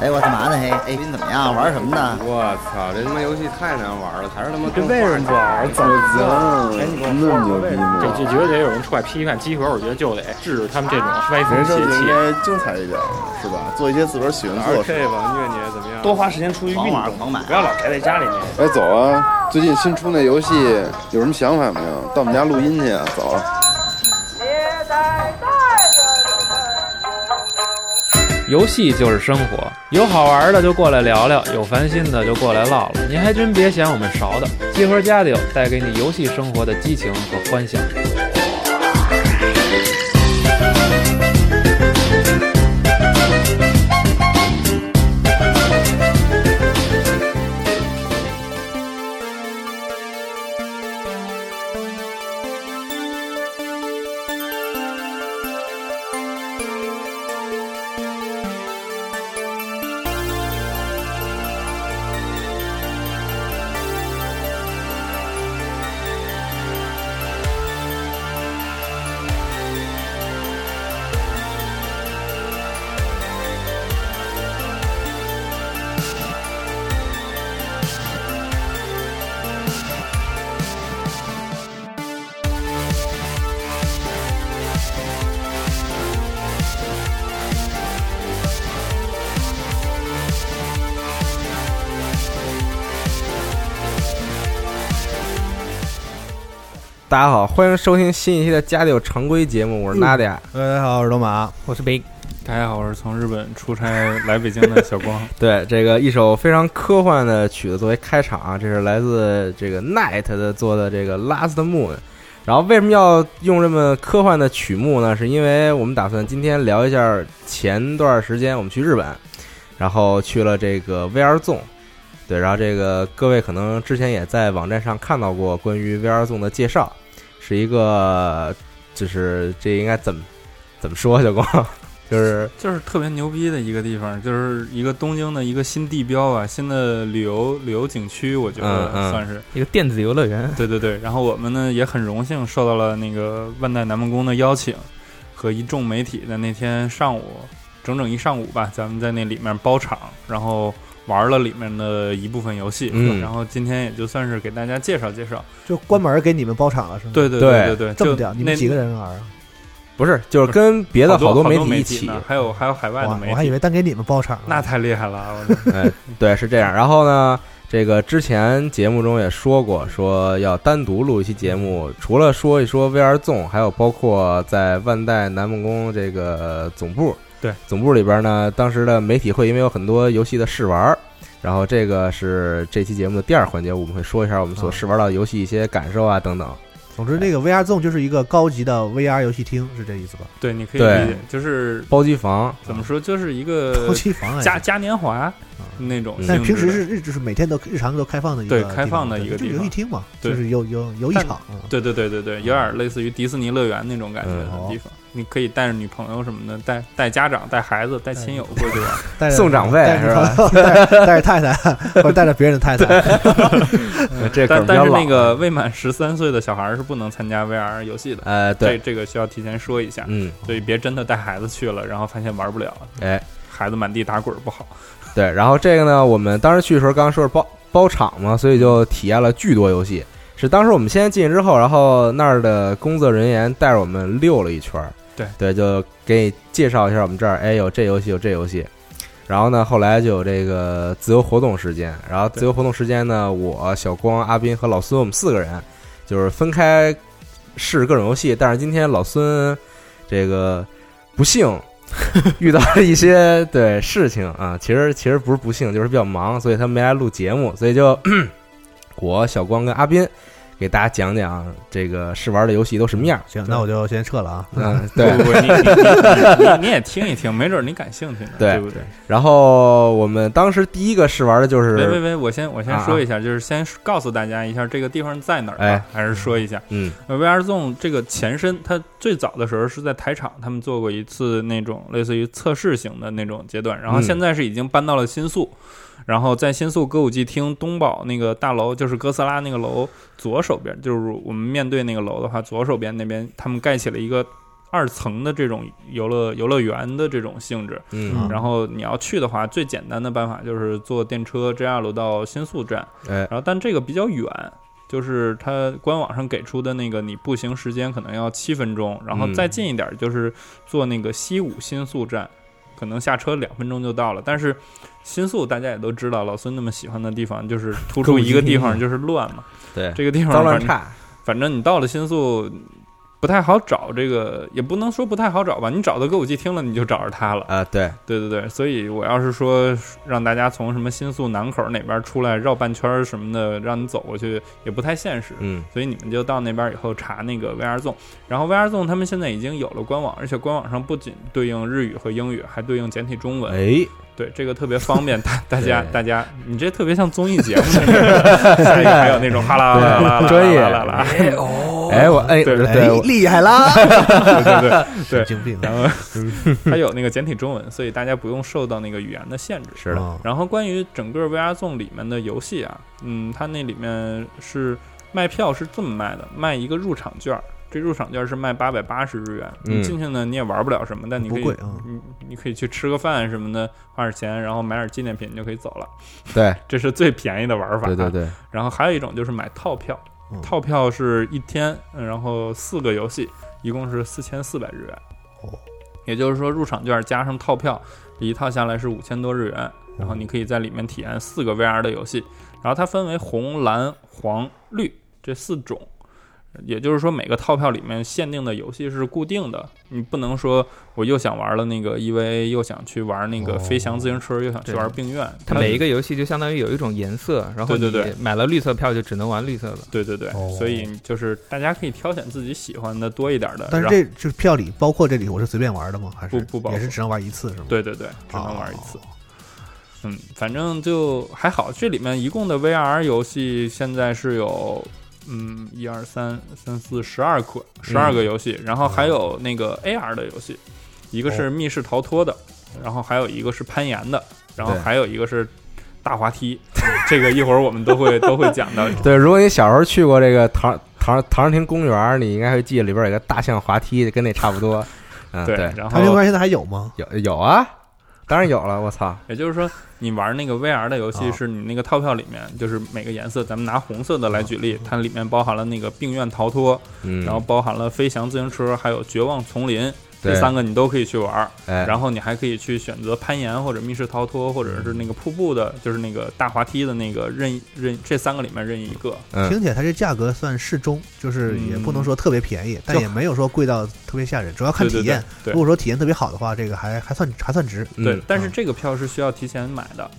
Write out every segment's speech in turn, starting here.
哎，我干嘛呢？嘿，哎，你怎么样？玩什么呢？我操，这他妈游戏太难玩了，还是他妈这为什么不玩？怎么行？哎，你跟那么牛逼吗？这这绝对有人出来批判集合，我觉得就得制止他们这种歪风邪气。应该精彩一点，是吧？做一些自个儿喜欢做的事。这吧，虐你怎么样？多花时间出去运动，狂买，不要老宅在家里面。哎，走啊！最近新出那游戏有什么想法没有？到我们家录音去啊！走了。游戏就是生活，有好玩的就过来聊聊，有烦心的就过来唠唠。您还真别嫌我们勺的，集合家里带给你游戏生活的激情和欢笑。大家好，欢迎收听新一期的《家里有常规》节目，我是娜迪亚。大家好，我是罗马，我是北。大家好，我是从日本出差来北京的小光。对，这个一首非常科幻的曲子作为开场啊，这是来自这个 Night 的做的这个《Last Moon》。然后为什么要用这么科幻的曲目呢？是因为我们打算今天聊一下前段时间我们去日本，然后去了这个 VR Zone。对，然后这个各位可能之前也在网站上看到过关于 VR Zone 的介绍，是一个就是这应该怎么怎么说小光？就是就是特别牛逼的一个地方，就是一个东京的一个新地标啊，新的旅游旅游景区，我觉得算是一个电子游乐园。对对对，然后我们呢也很荣幸受到了那个万代南梦宫的邀请，和一众媒体的那天上午整整一上午吧，咱们在那里面包场，然后玩了里面的一部分游戏，嗯然后今天也就算是给大家介绍介绍。就关门给你们包场了，是吗？对对对对对，这么屌！你们几个人玩啊？不是，就是跟别的好多多媒体一起，呢还有还有海外的媒体，我我还以为单给你们包场呢。那太厉害了，我 哎，对，是这样。然后呢，这个之前节目中也说过，说要单独录一期节目，除了说一说 VR Zone，还有包括在万代南梦宫这个总部，对。总部里边呢，当时的媒体会因为有很多游戏的试玩，然后这个是这期节目的第二环节，我们会说一下我们所试玩到的游戏一些感受啊等等。总之，那个 VR Zone 就是一个高级的 VR 游戏厅，是这意思吧？对，你可以理解，就是包机房。怎么说，就是一个 包机房哎嘉嘉年华那种。但平时是日就是每天都日常都开放的一个对开放的一个游戏厅嘛，就是有有有一场。嗯。对对对对对，有点类似于迪士尼乐园那种感觉嗯。的地方。你可以带着女朋友什么的，带带家长、带孩子、带亲友过去玩。送长辈是吧 带着太太，或者带着别人的太太。这但但是那个未满十三岁的小孩是不能参加 VR 游戏的。呃，对，这个需要提前说一下，嗯，所以别真的带孩子去了，然后发现玩不了，哎，孩子满地打滚不好。对，然后这个呢，我们当时去的时候，刚刚说是包包场嘛，所以就体验了巨多游戏。是当时我们先进去之后，然后那儿的工作人员带着我们溜了一圈儿，对对，就给你介绍一下我们这儿，哎，有这游戏，有这游戏。然后呢，后来就有这个自由活动时间，然后自由活动时间呢，我小光、阿斌和老孙，我们四个人就是分开试各种游戏。但是今天老孙这个不幸 遇到了一些对事情啊，其实其实不是不幸，就是比较忙，所以他没来录节目，所以就我小光跟阿斌给大家讲讲这个试玩的游戏都什么样。行，那我就先撤了啊。嗯，对。不不，你你你你你也听一听，没准你感兴趣呢，对对不对？然后我们当时第一个试玩的就是喂喂喂，我先我先啊说一下，就是先告诉大家一下这个地方在哪儿啊，哎还是说一下。嗯呃 VR Zone 这个前身，它最早的时候是在台场，他们做过一次那种类似于测试型的那种阶段，然后嗯。现在是已经搬到了新宿，然后在新宿歌舞伎町东宝那个大楼，就是哥斯拉那个楼左手边，就是我们面对那个楼的话，左手边那边他们盖起了一个二层的这种游乐游乐园的这种性质。嗯，然后你要去的话，最简单的办法就是坐电车 JR 路到新宿站，哎，然后但这个比较远，就是它官网上给出的那个你步行时间可能要七分钟，然后嗯再近一点就是坐那个西武新宿站，可能下车两分钟就到了。但是新宿大家也都知道，老孙那么喜欢的地方就是突出一个地方就是乱嘛，对，这个地方乱差，反正你到了新宿。不太好找这个，也不能说不太好找吧。你找到歌舞伎厅了，你就找着它了。啊，对，对对对，所以我要是说让大家从什么新宿南口哪边出来绕半圈什么的，让你走过去也不太现实。嗯，所以你们就到那边以后查那个 VR Zone，然后 VR Zone 他们现在已经有了官网，而且官网上不仅对应日语和英语，还对应简体中文。哎，对，这个特别方便，大大家大家，你这特别像综艺节目，下一个还有那种哈啦啦啦啦专业啦啦啦，哎，我哎，对对，厉害啦！对对对 对神经病然后它有那个简体中文，所以大家不用受到那个语言的限制。是的，啊然后关于整个 VR Zone 里面的游戏啊，嗯，它那里面是卖票是这么卖的，卖一个入场券儿，这入场券儿是卖八百八十日元。嗯你进去呢，你也玩不了什么，但你可以啊你你可以去吃个饭什么的，花点钱，然后买点纪念品，你就可以走了。对，这是最便宜的玩法。对对。对，然后还有一种就是买套票，嗯套票是一天，嗯然后四个游戏，一共是四千四百日元。哦，也就是说入场券加上套票，一套下来是五千多日元。然后你可以在里面体验四个 VR 的游戏，然后它分为红、蓝、黄、绿这四种。也就是说，每个套票里面限定的游戏是固定的，你不能说我又想玩了那个 EVA，又想去玩那个哦飞翔自行车，又想去玩病院。它每一个游戏就相当于有一种颜色，然后对对对买了绿色票就只能玩绿色的。对对对，哦所以就是大家可以挑选自己喜欢的多一点的。但是这就是票里包括这里，我是随便玩的吗？还是不不包也是只能玩一次是吗？对对对，只能玩一次。哦嗯，反正就还好。这里面一共的 VR 游戏现在是有，嗯，一二三三四十二款，十二个游戏，然后还有那个 AR 的游戏，一个是密室逃脱的，然后还有一个是攀岩的，然后还有一个是大滑梯。嗯 这个一会儿我们都会 都会讲到。对，如果你小时候去过这个唐唐唐人亭公园，你应该会记得里边有个大象滑梯，跟那差不多。嗯，对，对，然后唐人街现在还有吗？有有啊，当然有了，我操，也就是说，你玩那个 VR 的游戏，啊。是你那个套票里面，就是每个颜色，咱们拿红色的来举例，它里面包含了那个病院逃脱，嗯，然后包含了飞翔自行车，还有绝望丛林，这三个你都可以去玩。哎，然后你还可以去选择攀岩或者密室逃脱，或者是那个瀑布的，就是那个大滑梯的那个任任这三个里面任意一个。嗯，听起来它这价格算适中，就是也不能说特别便宜，但也没有说贵到特别吓人，主要看对对体验。对。如果说体验特别好的话，这个还还算还算值。对，嗯但是这个票是需要提前买的，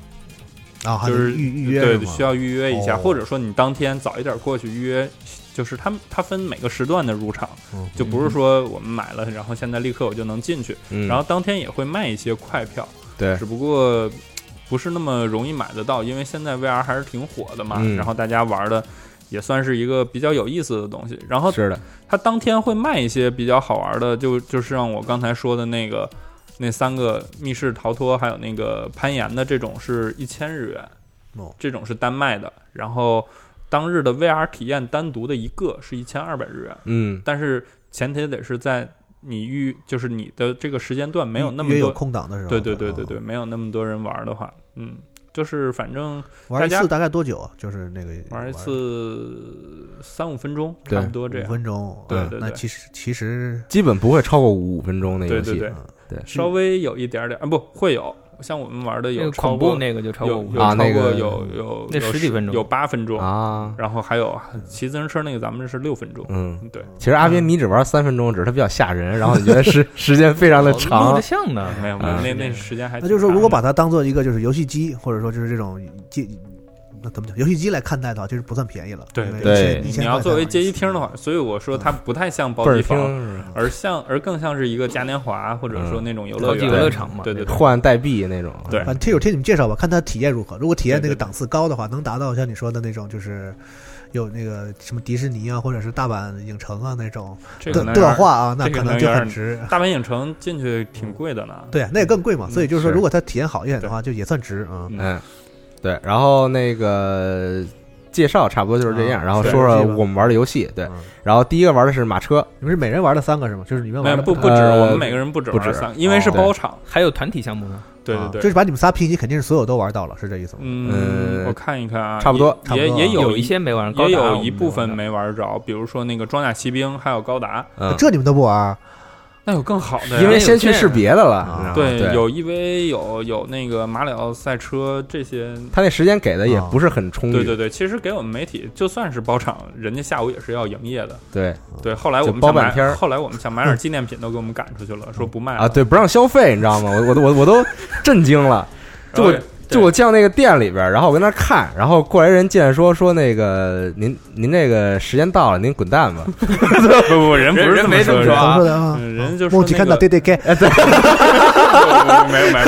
啊，还就是预预约对，需要预约一下，哦。或者说你当天早一点过去预约。就是他们，它分每个时段的入场，嗯就不是说我们买了，然后现在立刻我就能进去。嗯，然后当天也会卖一些快票，对只不过不是那么容易买得到，因为现在 VR 还是挺火的嘛，嗯然后大家玩的也算是一个比较有意思的东西。然后是的，它当天会卖一些比较好玩的，就就是像我刚才说的那个那三个密室逃脱，还有那个攀岩的这种是一千日元，哦这种是单卖的。然后当日的 VR 体验单独的一个是一千二百日元，嗯，但是前提得是在你预就是你的这个时间段没有那么约有多空档的时候。对对对对啊对，没有那么多人玩的话，嗯，就是反正大家玩一次大概多久啊？就是那个玩一次三五分钟，差不多这样。五分钟。啊对对对。那其实其实基本不会超过五分钟的游戏，对对对。嗯对。稍微有一点点啊，不会有，像我们玩的有恐怖那个就超过有五有超过啊那个有有那十几分钟。有八分钟，啊，然后还有骑自行车那个咱们是六分钟，嗯。对，其实阿斌，你只玩三分钟，只是它比较吓人，然后你觉得时 时间非常的长。录长着，像呢，没有没有，啊那那时间还那就是说，如果把它它当做一个就是游戏机，或者说就是这种街，那怎么讲？游戏机来看待的话，就是不算便宜了。对对你1000要作为街机厅的话，所以我说它不太像包机房，而像而更像是一个嘉年华或者说那种游乐园游乐场嘛对对对，换代币那种，对反正听有听你们介绍吧，看它体验如何。如果体验那个档次高的话，能达到像你说的那种，就是有那个什么迪士尼啊，或者是大阪影城啊那种的的话啊，那可能就很值。大阪影城进去挺贵的呢。对，那也更贵嘛。所以就是说，如果它体验好一点的话，就也算值啊。嗯嗯，对，然后那个介绍差不多就是这样，啊然后说说我们玩的游戏。对嗯，然后第一个玩的是马车，你们是每人玩了三个是吗？就是你们没玩不不止，呃我们每个人不止不止玩三个，因为是哦包场。还有团体项目呢。啊对对对，就是把你们仨拼起，肯定是所有都玩到了，是这意思吗？嗯，呃我看一看啊，差不多也也差不多啊有有一些没玩，高也达我们有一部分玩没玩着，比如说那个装甲骑兵，还有高达，嗯，这你们都不玩？那有更好的呀。因为先去试别的了对，有 EVA，有有那个马里奥赛车这些。他那时间给的也啊不是很充裕。对对对，其实给我们媒体就算是包场，人家下午也是要营业的。对对，后来我们包半天后来我们想买点纪念品，都给我们赶出去了，说不卖了啊，对，不让消费，你知道吗？我我都我我都震惊了。就我然后就我进到那个店里边儿，然后我跟那儿看，然后过来人进来说说那个您您这个时间到了，您滚蛋吧。不不不，人不是人这么说的没这么说啊。怎么说的人就说梦吉看到那个对对该，没有没。有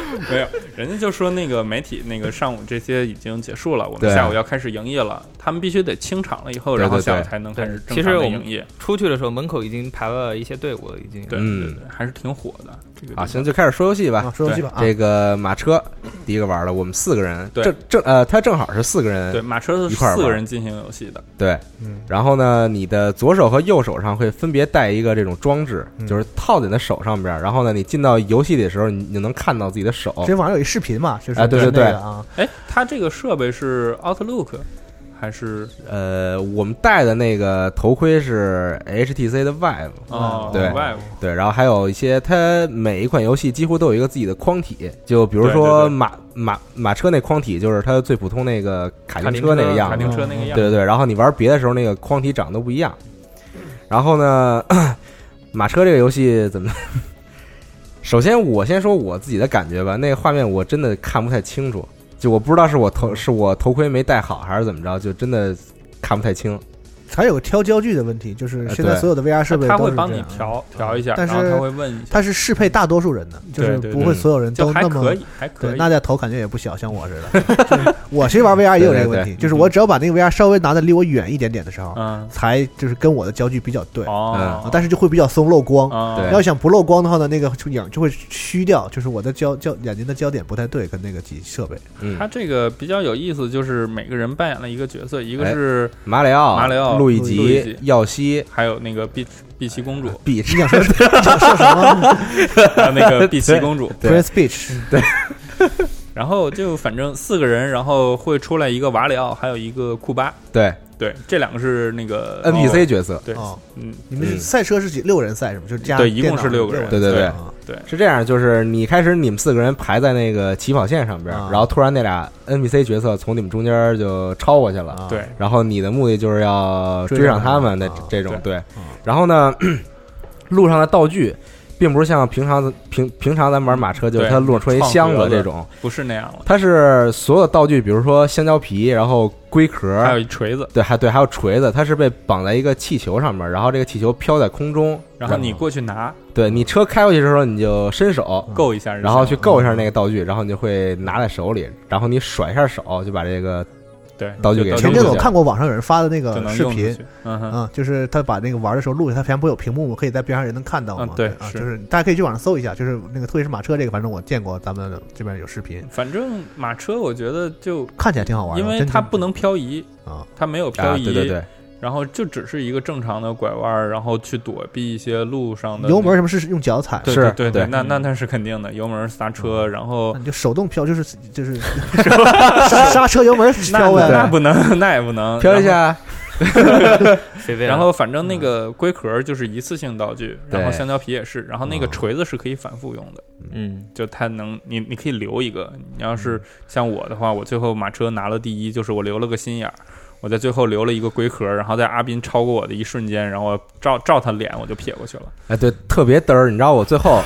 没有，人家就说那个媒体那个上午这些已经结束了，我们下午要开始营业了，他们必须得清场了以后，然后下午才能开始正常的其实营业。出去的时候，门口已经排了一些队伍了，已经。对嗯对对，还是挺火的。这个啊，行，就开始说游戏吧啊。说游戏吧啊。这个马车第一个玩的，我们四个人，对正正呃，他正好是四个人，对马车是四个一块儿玩人进行游戏的，对嗯然后呢，你的左手和右手上会分别带一个这种装置，嗯就是套在你的手上边儿。然后呢，你进到游戏里的时候，你你就能看到自己的手。之前网上有一视频嘛，就是哎对对对。啊，哎，它这个设备是 Outlook 还是？呃，我们戴的那个头盔是 HTC 的 Vive，哦对。Vive 对，然后还有一些，它每一款游戏几乎都有一个自己的框体，就比如对对对。说马马马车那框体，就是它最普通那个卡丁车那个样子，卡丁车那个样子，对对对，然后你玩别的时候，那个框体长得都不一样。然后呢，马车这个游戏怎么？首先，我先说我自己的感觉吧。那个画面我真的看不太清楚，就我不知道是我头是我头盔没戴好还是怎么着，就真的看不太清。还有个挑焦距的问题，就是现在所有的 VR 设备它会帮你调调一下，但是他会问一下，它是适配大多数人的，就是不会所有人都那么可以，还可对，以。那家头感觉也不小，像我似的。我其实玩 VR 也有这个问题，就是我只要把那个 VR 稍微拿的离我远一点点的时候，嗯。才就是跟我的焦距比较对，但是就会比较松漏光。要想不漏光的话呢，那个影就会虚掉，就是我的焦焦眼睛的焦点不太对，跟那个机设备。嗯。它，这个比较有意思，就是每个人扮演了一个角色，一个哎是马里奥、马里奥路易吉吉、耀西、还有那个碧碧琪公主，碧你想说 说什么 还有那个碧琪公主，对？Prince Peach，然后就反正四个人，然后会出来一个瓦里奥，还有一个库巴，对。对，这两个是那个 NPC 角色。对，哦，嗯，你们赛车是几？六人赛是吗？就是加对一共是六个人。对对对。啊是这样，就是你开始你们四个人排在那个起跑线上边，啊。然后突然那俩 NPC 角色从你们中间就超过去了，啊。对，然后你的目的就是要追上他们的这种对。啊。然后呢，路上的道具并不是像平常平平常咱们玩马车，就是它路上出一箱子这种，不是那样了，它是所有道具，比如说香蕉皮，然后龟壳，还有一锤子，对，还对，还有锤子，它是被绑在一个气球上面，然后这个气球飘在空中，然后你过去拿对你车开过去的时候，你就伸手。够一下然后去够一下那个道具，然后你就会拿在手里，然后你甩一下手，就把这个对刀就给就前阵子我看过网上有人发的那个视频嗯就是他把那个玩的时候录下，他前面不有屏幕吗？可以在边上也能看到嘛嗯？对啊，就是大家可以去网上搜一下，就是那个特别是马车这个，反正我见过，咱们这边有视频，反正马车我觉得就看起来挺好玩的，因为它不能漂移，啊，它没有漂啊，移，对对对，然后就只是一个正常的拐弯儿，然后去躲避一些路上的油门什么是用脚踩，对是对对，对那那那是肯定的，油门刹车，然后你就手动飘，就是就是 刹刹车油门那飘呗，那不能，那也不能 飘一。下，然后反正那个龟壳就是一次性道具，然后香蕉皮也是，然后那个哦锤子是可以反复用的，嗯，就它能你你可以留一个。你要是像我的话，我最后马车拿了第一，就是我留了个心眼儿。我在最后留了一个龟壳，然后在阿斌超过我的一瞬间，然后照照他脸我就撇过去了。哎，对，特别嘚儿。你知道我最后，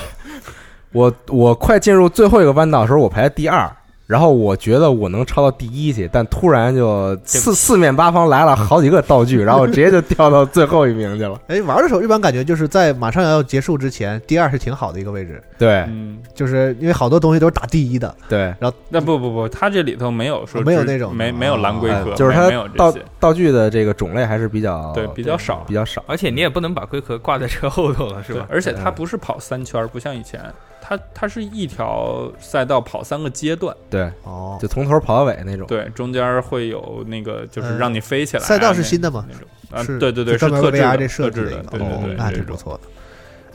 我我快进入最后一个弯道的时候，我排在第二，然后我觉得我能超到第一去，但突然就四四面八方来了好几个道具，然后我直接就掉到最后一名去了。哎，玩的时候一般感觉就是在马上要结束之前，第二是挺好的一个位置，对嗯，就是因为好多东西都是打第一的，对，然后那不不不，他这里头没有说没有那种没没有蓝龟哎壳，就是它没没有这道，道具的这个种类还是比较对比较少比。较少。而且你也不能把龟壳挂在车后头了，是吧？而且它不是跑三圈，不像以前，它它是一条赛道跑三个阶段，对，哦，就从头跑到尾那种。对，中间会有那个就是呃让你飞起来啊。赛道是新的吗那种啊，是对对对，是专门为特制 VR 的这设置的，哦那挺不错的。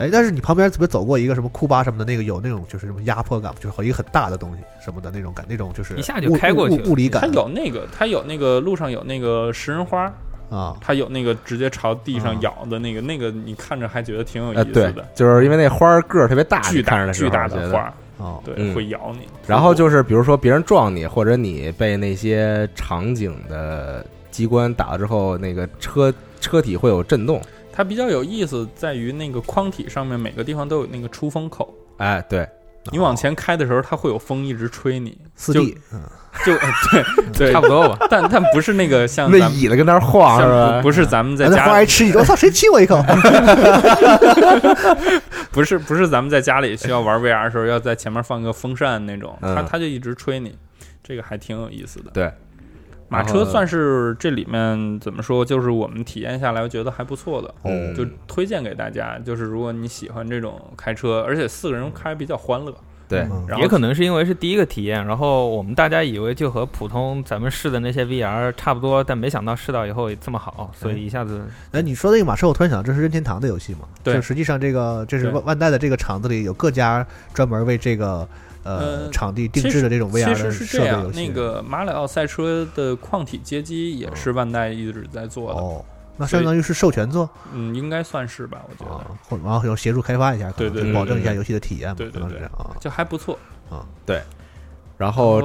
哎，但是你旁边怎么走过一个什么库巴什么的那个有那种就是什么压迫感，就是一个很大的东西什么的那种感，那种就是一下就开过去物物理它有那个，它有那个路上有那个食人花，啊。它有那个直接朝地啊。上咬的那个，那个你看着还觉得挺有意思的，，就是因为那花儿个儿特别大，巨大巨大的花，哦，对，嗯。会咬你。然后就是比如说别人撞你，或者你被那些场景的机关打了之后，那个车车体会有震动。它比较有意思在于那个框体上面每个地方都有那个出风口，哎，对，你往前开的时候，它会有风一直吹你，四 D，嗯，就呃 对对，差不多吧。但但不是那个像那椅子跟那儿晃是像吧？不不是咱们在家还吃一口，我操，谁亲我一口？不是不是咱们在家里需要玩 VR 的时候要在前面放个风扇那种，嗯它它就一直吹你，这个还挺有意思的。对，马车算是这里面怎么说，就是我们体验下来，我觉得还不错的，嗯就推荐给大家。就是如果你喜欢这种开车，而且四个人开比较欢乐，对，嗯然后也可能是因为是第一个体验，然后我们大家以为就和普通咱们试的那些 VR 差不多，但没想到试到以后也这么好，所以一下子哎，你说那个马车，我突然想到，这是任天堂的游戏嘛？对就实际上这个这是万万代的这个厂子里有各家专门为这个呃呃场地定制的这种 VR 其实的是这样设备游，戏。那个马里奥赛车的矿体街机也是万代一直在做的，哦，那相当于是授权做？嗯，应该算是吧，我觉啊得，或然后有协助开发一下，可能对对保证一下游戏的体验嘛，对对可能是对。这样啊。就还不错。啊，对。然后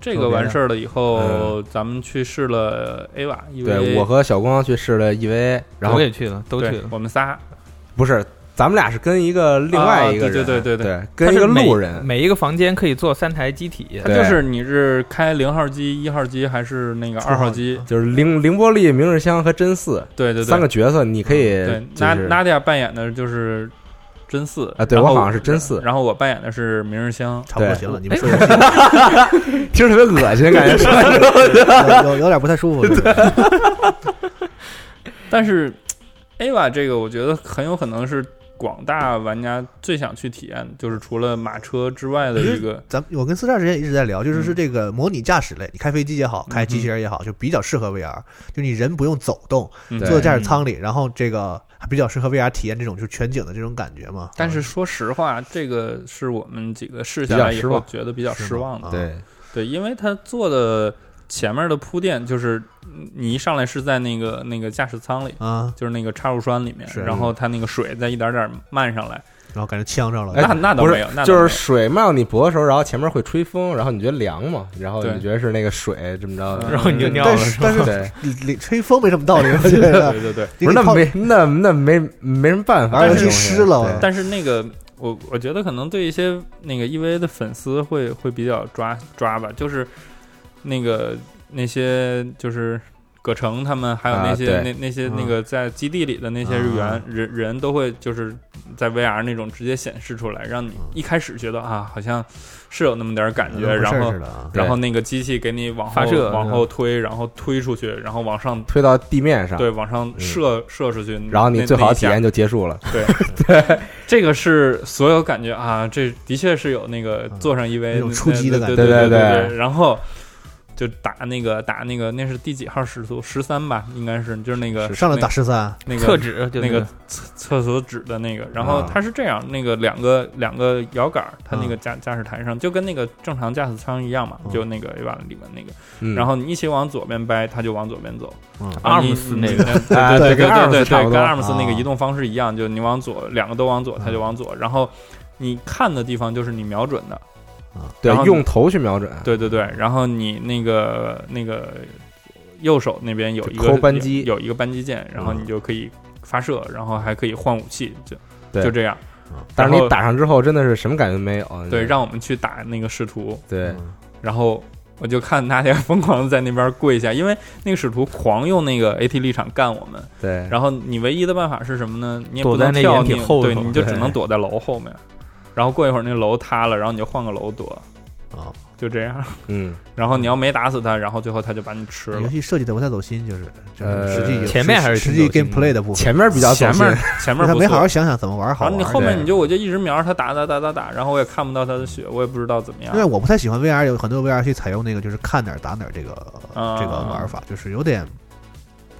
这个完事儿了以后，嗯。咱们去试了 AVA，对我和小光去试了 EVA，然后我也去了，都去了。我们仨，不是咱们俩是跟一个另外一个人，啊对对。对对对，跟一个路人，每一个房间可以坐三台机体，它就是你是开零号机、一号机还是那个二号机？就是凌凌波丽、明日香和真四对对对，三个角色，你可以对，就是娜娜迪亚扮演的就是真四。啊对我好像是真四。然后我扮演的是明日香。对。差不多行了，你们说 听着特别恶心，感觉 有有点不太舒服。但是 AVA 这个，我觉得很有可能是广大玩家最想去体验的，就是除了马车之外的一个。咱我跟四十二之前一直在聊，就是嗯是这个模拟驾驶类，你开飞机也好，开机器人也好，就比较适合 VR。就你人不用走动，坐在驾驶舱里，然后这个还比较适合 VR 体验这种就是全景的这种感觉嘛。但是说实话，这个是我们几个试下来以后觉得比较失望的。啊对对，因为他做的前面的铺垫，就是嗯你一上来是在那个那个驾驶舱里，啊，就是那个插入栓里面，然后它那个水再一点点漫上来，然后感觉呛着了。哎那那倒没有，那就是水漫到你脖子时候，然后前面会吹风，然后你觉得凉嘛，然后对。你觉得是那个水这么着的，然后你就尿了，但是吹风没什么道理，我觉得。对对对。不是那没那那没没什么办法，玩游戏这东西湿了。但是那个我我觉得可能对一些那个 EVA 的粉丝会会比较抓抓吧，就是那个那些就是葛城他们，还有那些、啊那那些嗯。那个在基地里的那些人、啊。人人都会就是在 VR 那种直接显示出来，让你一开始觉得啊好像是有那么点儿感觉，跟然后。然后那个机器给你往后发射往后推，然后推出去，然后往上推到地面上，对往上射、射出去，然后你最好的体验就结束了。对 对。这个是所有感觉啊，这的确是有那个坐上一 v 那种出击的感觉对对对对对对然后就打那个打那个那是第几号使徒？十三吧，应该是就是那个上来打十三，那个厕纸就那个个厕厕所纸的那个，然后啊它是这样，那个两个两个摇杆儿，它那个啊驾驾驶台上就跟那个正常驾驶舱一样嘛，嗯就那个 A 瓦里面那个，嗯然后你一起往左边掰，它就往左边走。Arms 那个 对啊对对对跟 Arms 对跟 Arms 那个啊移动方式一样，就你往左，两个都往左，它就往左，然后你看的地方就是你瞄准的，对然后，用头去瞄准，对对对，然后你那个那个右手那边有一个扳机。有有一个扳机键，然后你就可以发射，然后还可以换武器，就就这样。但是你打上之后真的是什么感觉都没有。对，让我们去打那个使徒，对。嗯。然后我就看大家疯狂的在那边跪下，因为那个使徒狂用那个 AT 立场干我们，对，然后你唯一的办法是什么呢？你也躲不能跳，在那掩体你后头对，你就只能躲在楼后面，然后过一会儿那楼塌了，然后你就换个楼躲，啊，就这样。嗯，然后你要没打死他，然后最后他就把你吃了游。戏设计的不太走心，就是就是呃实际前面还是实际挺走心的 gameplay 的部分，前面比较走心前面前面他没好好想想怎么玩好然后玩。你后面你就我就一直瞄着他打打打打打，然后我也看不到他的血，我也不知道怎么样因为。我不太喜欢 VR，有很多 VR 游戏采用那个就是看哪儿打哪儿这个啊这个玩法，就是有点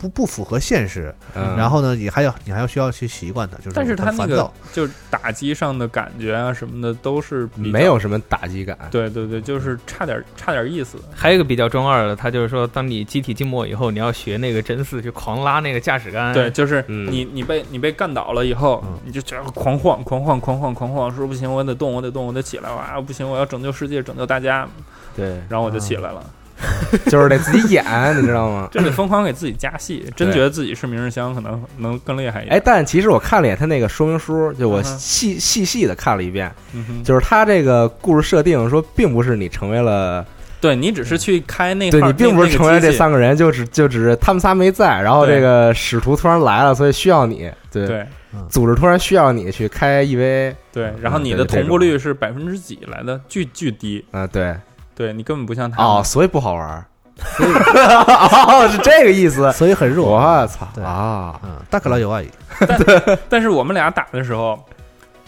不不符合现实。嗯然后呢，你还要你还要需要去习惯它，就是但是他那个。就是打击上的感觉啊什么的都是没有什么打击感。对对对，就是差点差点意思。还有一个比较中二的，他就是说，当你机体静默以后，你要学那个真四去狂拉那个驾驶杆。对，就是嗯你你被你被干倒了以后嗯，你就觉得狂晃狂晃狂晃狂晃，说不行，我得动，我得动，我得起来哇！不行，我要拯救世界，拯救大家，对，然后我就起来了。就是得自己演，你知道吗？就得疯狂给自己加戏，真觉得自己是明日香，可能能更厉害一点。哎，但其实我看了一眼他那个说明书，就我嗯细细细的看了一遍，嗯，就是他这个故事设定说，并不是你成为了，对你只是去开那个对你并不是成为这。三个人，就只就只是他们仨没在，然后这个使徒突然来了，所以需要你，对，对。组织突然需要你去开 EV，对，然后你的同步率是百分之几来的？巨巨低，啊，对，对你根本不像他哦，所以不好玩儿，哦，是这个意思，所以很弱。我操啊，嗯，大可乐有啊，但是我们俩打的时候，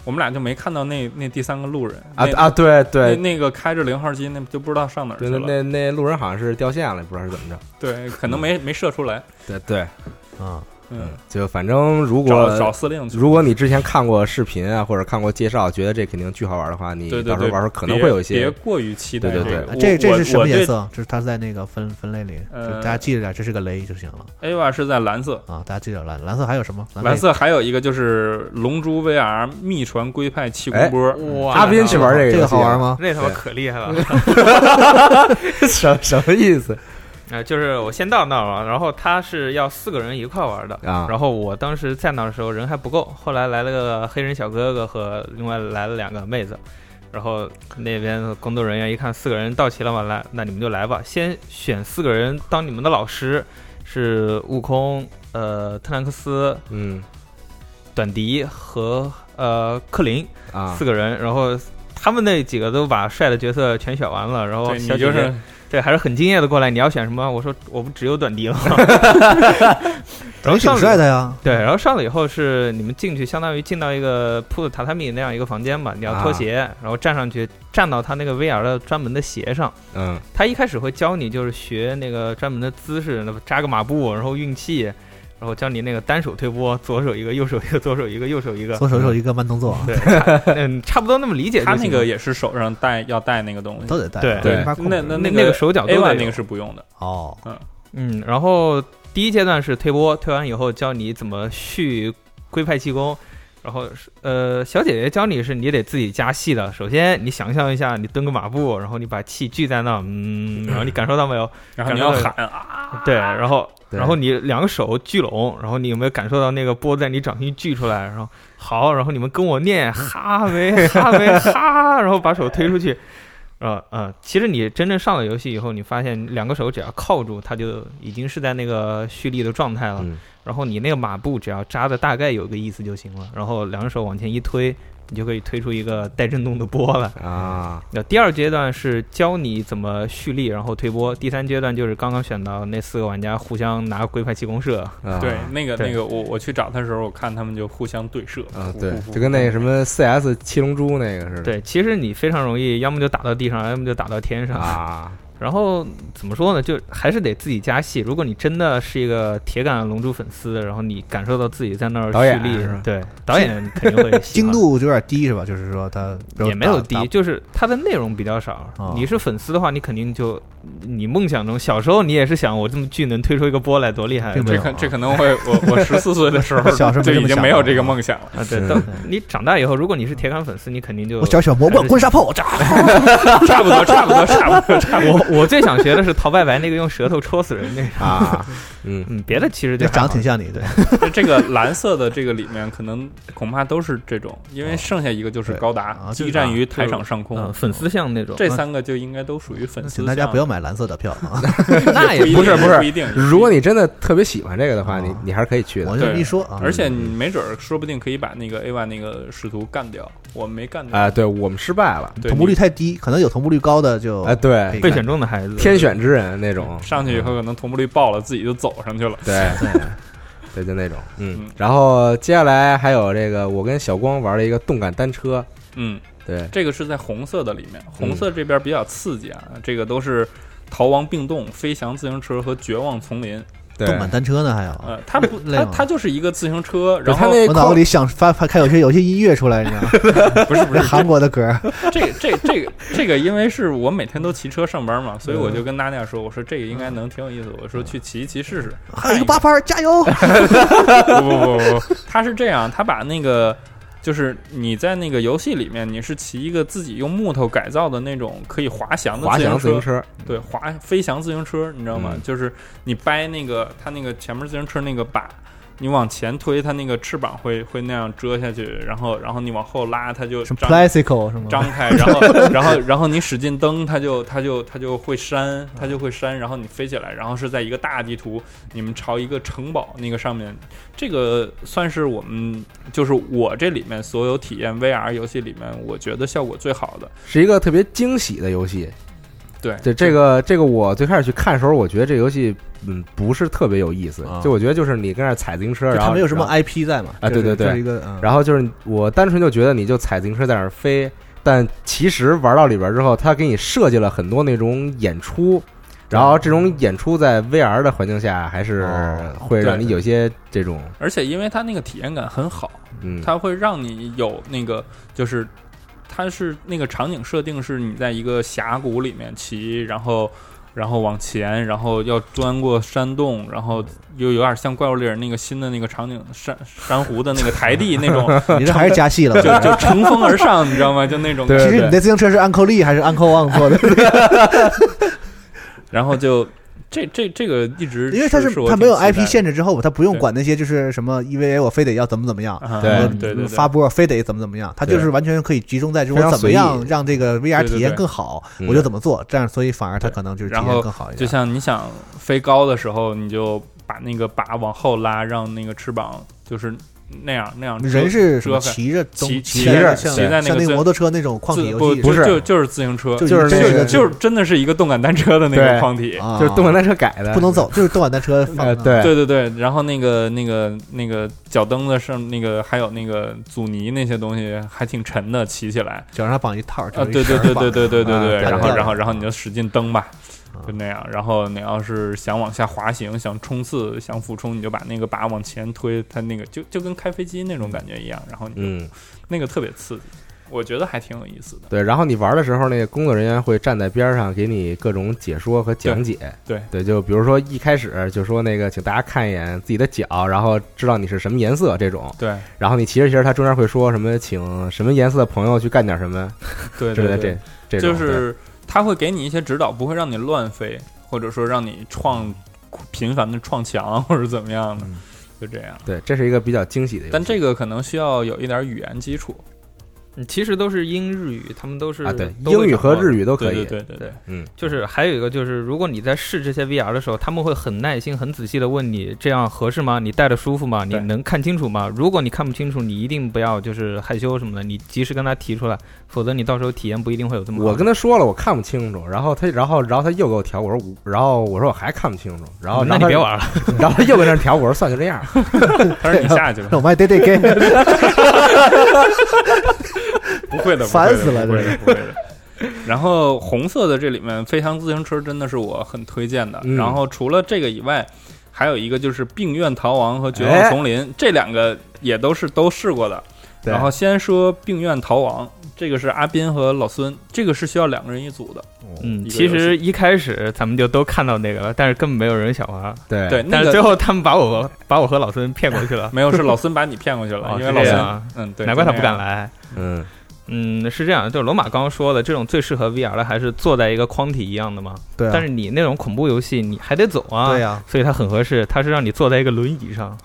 我们俩就没看到那那第三个路人啊啊，对对。那个开着零号机，那就不知道上哪儿去了。那那路人好像是掉线了，不知道是怎么着。对，可能没没射出来。对对，啊，嗯，就反正如果找司令。如果你之前看过视频啊，或者看过介绍，觉得这肯定巨好玩的话，你到时候玩时候可能会有一些别过于期待对对对这这这是什么颜色？这是它是在那个分分类里，呃大家记着点，这是个雷就行了？AVA 是在蓝色，啊！大家记着蓝蓝色还有什么？蓝色还有一个就是《龙珠 VR 秘传龟派气功波》哇，阿斌去玩这个，这个好玩？吗？那他妈可厉害了！什什么意思呃，就是我先到那儿了，然后他是要四个人一块玩的，啊？然后我当时在那儿的时候人还不够，后来来了个黑人小哥哥和另外来了两个妹子，然后那边的工作人员一看四个人到齐了嘛，来，那你们就来吧，先选四个人当你们的老师，是悟空、呃特兰克斯、嗯短笛和呃克林啊四，个人，然后他们那几个都把帅的角色全选完了，然后小姐姐你就是对还是很敬业的过来，你要选什么？我说我不只有短笛了。然后挺上帅的呀，对，然后上了以后是你们进去，相当于进到一个铺的榻榻米那样一个房间吧，你要脱鞋，然后站上去，站到他那个 VR 的专门的鞋上。嗯他一开始会教你就是学那个专门的姿势，那扎个马步，然后运气，然后教你那个单手推波，左手一个，右手一个，左手一个，右手一个。左手手一个慢动作，对，嗯，差不多那么理解就他行了。那个也是手上带要带那个东西。都得带，对对那那那那个手脚都 A 得那个是不用的。哦，嗯嗯，然后第一阶段是推波，推完以后教你怎么续龟派气功，然后是呃小姐姐教你是你得自己加戏的。首先你想象一下，你蹲个马步，然后你把气聚在那，嗯，然后你感受到没有？然后你要喊啊，对，然后然后你两个手聚拢，然后你有没有感受到那个波在你掌心聚出来？然后好，然后你们跟我念哈维哈维哈，然后把手推出去。呃呃，其实你真正上了游戏以后，你发现两个手只要靠住，它就已经是在那个蓄力的状态了。嗯然后你那个马步只要扎的大概有个意思就行了，然后两手往前一推，你就可以推出一个带震动的波了。啊，那第二阶段是教你怎么蓄力，然后推波。第三阶段就是刚刚选到那四个玩家互相拿龟派气功射。啊对，那个那个我我去找他的时候，我看他们就互相对射。啊，对就跟那个什么 CS 七龙珠那个似的，对，其实你非常容易，要么就打到地上，要么就打到天上。啊，然后怎么说呢？就还是得自己加戏。如果你真的是一个铁杆龙珠粉丝，然后你感受到自己在那儿导演蓄力是吧，对，导演肯定会 精度有点低是吧？就是说他也没有低，就是它的内容比较少。哦你是粉丝的话，你肯定就你梦想中小时候你也是想我这么巨能推出一个波来多厉害这可这可能会我我十四岁的时 候小时候就已经没有这个梦想了。啊！对，等你长大以后，如果你是铁杆粉丝，你肯定就我小小魔 棍婚纱炮，炸！差不多，差不多，差不多，差不多。我最想学的是陶白白那个用舌头戳死人那个。啊，嗯，嗯，别的其实就长得挺像你，对，这个蓝色的这个里面，可能恐怕都是这种，因为剩下一个就是高达啊，激战于台场上嗯空，粉丝像那种。这三个就应该都属于粉丝请。大家不要买蓝色的票啊！那也不是不是不一定。如果你真的特别喜欢这个的话，哦你你还是可以去的我。就一说啊，而且你没准儿说不定可以把那个 A one 那个使徒干掉，我们没干掉。啊，对我们失败了，对同步率太低，可能有同步率高的就哎，对可以，备选中的孩子，天选之人那种，上去以后可能同步率爆了，自己就走上去了。对对 对，就那种，嗯嗯。然后接下来还有这个，我跟小光玩了一个动感单车，嗯，对，这个是在红色的里面，红色这边比较刺激啊，这个都是逃亡并动、飞翔自行车和绝望丛林。对动感单车呢还有，呃，它不，累吗它它就是一个自行车，然后我脑子里想发发开有些有些音乐出来，你知道吗？不是不是韩国的歌，这个这这个这个，因为是我每天都骑车上班嘛，所以我就跟娜娜说，我说这个应该能挺有意思，我说去骑一骑试试。还有一个八拍，加油！不不不不不，他是这样，他把那个就是你在那个游戏里面，你是骑一个自己用木头改造的那种可以滑翔的滑自行车，翔自行车，对，滑飞翔自行车，你知道吗？嗯就是你掰那个它那个前面自行车那个把。你往前推，它那个翅膀会会那样遮下去，然后然后你往后拉，它就什么张 classical 是吗？张开，然后然后 然后你使劲蹬，它就它就它就会扇，它就会扇，然后你飞起来，然后是在一个大地图，你们朝一个城堡那个上面，这个算是我们就是我这里面所有体验 VR 游戏里面，我觉得效果最好的。是一个特别惊喜的游戏。对对这个这个，我最开始去看的时候，我觉得这游戏嗯不是特别有意思啊，就我觉得就是你跟那儿踩自行车，然后它没有什么 IP 在嘛？啊对对对一个嗯然后就是我单纯就觉得你就踩自行车在那儿飞，但其实玩到里边之后，他给你设计了很多那种演出，然后这种演出在 VR 的环境下，还是哦会让你有些这种而且因为它那个体验感很好，嗯，它会让你有那个就是。它是那个场景设定是你在一个峡谷里面骑，然后然后往前，然后要钻过山洞，然后又有点像怪物猎人那个新的那个场景山珊瑚的那个台地那种，你这还是加戏了，就就乘风而上，你知道吗？就那种其实你的自行车是 Uncle Lee 还是 Uncle Wang 做的？然后就这这这个一直因为他是我是它没有 IP 限制之后，他不用管那些就是什么 EVA 我非得要怎么怎么样，啊对呃对对对发波非得怎么怎么样，他就是完全可以集中在这种怎么样让这个 VR 体验更好，嗯我就怎么做，这样所以反而他可能就是体验更好一点就。像你想飞高的时候，你就把那个把往后拉，让那个翅膀就是那样那样。人是什么骑着骑骑骑着骑在那个自像那个摩托车那种矿体自不游戏不是就就是自行车，就就是那个就就是真的是一个动感单车的那个对框体。啊，就是动感单车改的，不能走，就是动感单车对。对对对，然后那个那个那个脚蹬子上那个还有那个阻尼那些东西还挺沉的，骑起来。脚上绑一套，对对对对对对对对，啊对然后然后然后你就使劲蹬吧，啊就那样。然后你要是想往下滑行、想冲刺、想俯冲，你就把那个把往前推，它那个就就跟开飞机那种感觉一样，然后你就嗯，那个特别刺激，我觉得还挺有意思的。对。然后你玩的时候，那个工作人员会站在边上给你各种解说和讲解。对对，就比如说一开始就说那个，请大家看一眼自己的脚，然后知道你是什么颜色这种。对然后你骑着骑着，他中间会说什么，请什么颜色的朋友去干点什么对对对，这这种。就是他会给你一些指导，不会让你乱飞，或者说让你创频繁的撞墙或者怎么样的，嗯就这样。对，这是一个比较惊喜的。但这个可能需要有一点语言基础，嗯其实都是英日语，他们都是啊，对，英语和日语都可以。对对对对对，嗯，就是还有一个就是，如果你在试这些 VR 的时候，他们会很耐心、很仔细的问你这样合适吗？你戴的舒服吗？你能看清楚吗？如果你看不清楚，你一定不要就是害羞什么的，你及时跟他提出来，否则你到时候体验不一定会有这么好。我跟他说了，我看不清楚，然后他，然后，然后他又给我调，我说我，然后我说我还看不清楚，然后，那然后他你别玩了，然后他又跟那儿调，我说算就这样。他说你下去吧，我们还得得给 不会的，烦死了不会的，不会的。然后红色的这里面飞翔自行车真的是我很推荐的。嗯然后除了这个以外，还有一个就是病院逃亡和绝望哎丛林，这两个也都是都试过的。然后先说病院逃亡，这个是阿斌和老孙，这个是需要两个人一组的。嗯，其实一开始咱们就都看到那个了，但是根本没有人想玩。对对，但是最后他们把我把我和老孙骗过去了，没有是老孙把你骗过去了，哦因为老孙啊嗯对，难怪他不敢来。来。嗯，嗯，是这样，就是罗马刚刚说的，这种最适合 VR 的还是坐在一个框体一样的嘛。对啊，但是你那种恐怖游戏，你还得走啊。对呀，所以它很合适，它是让你坐在一个轮椅上。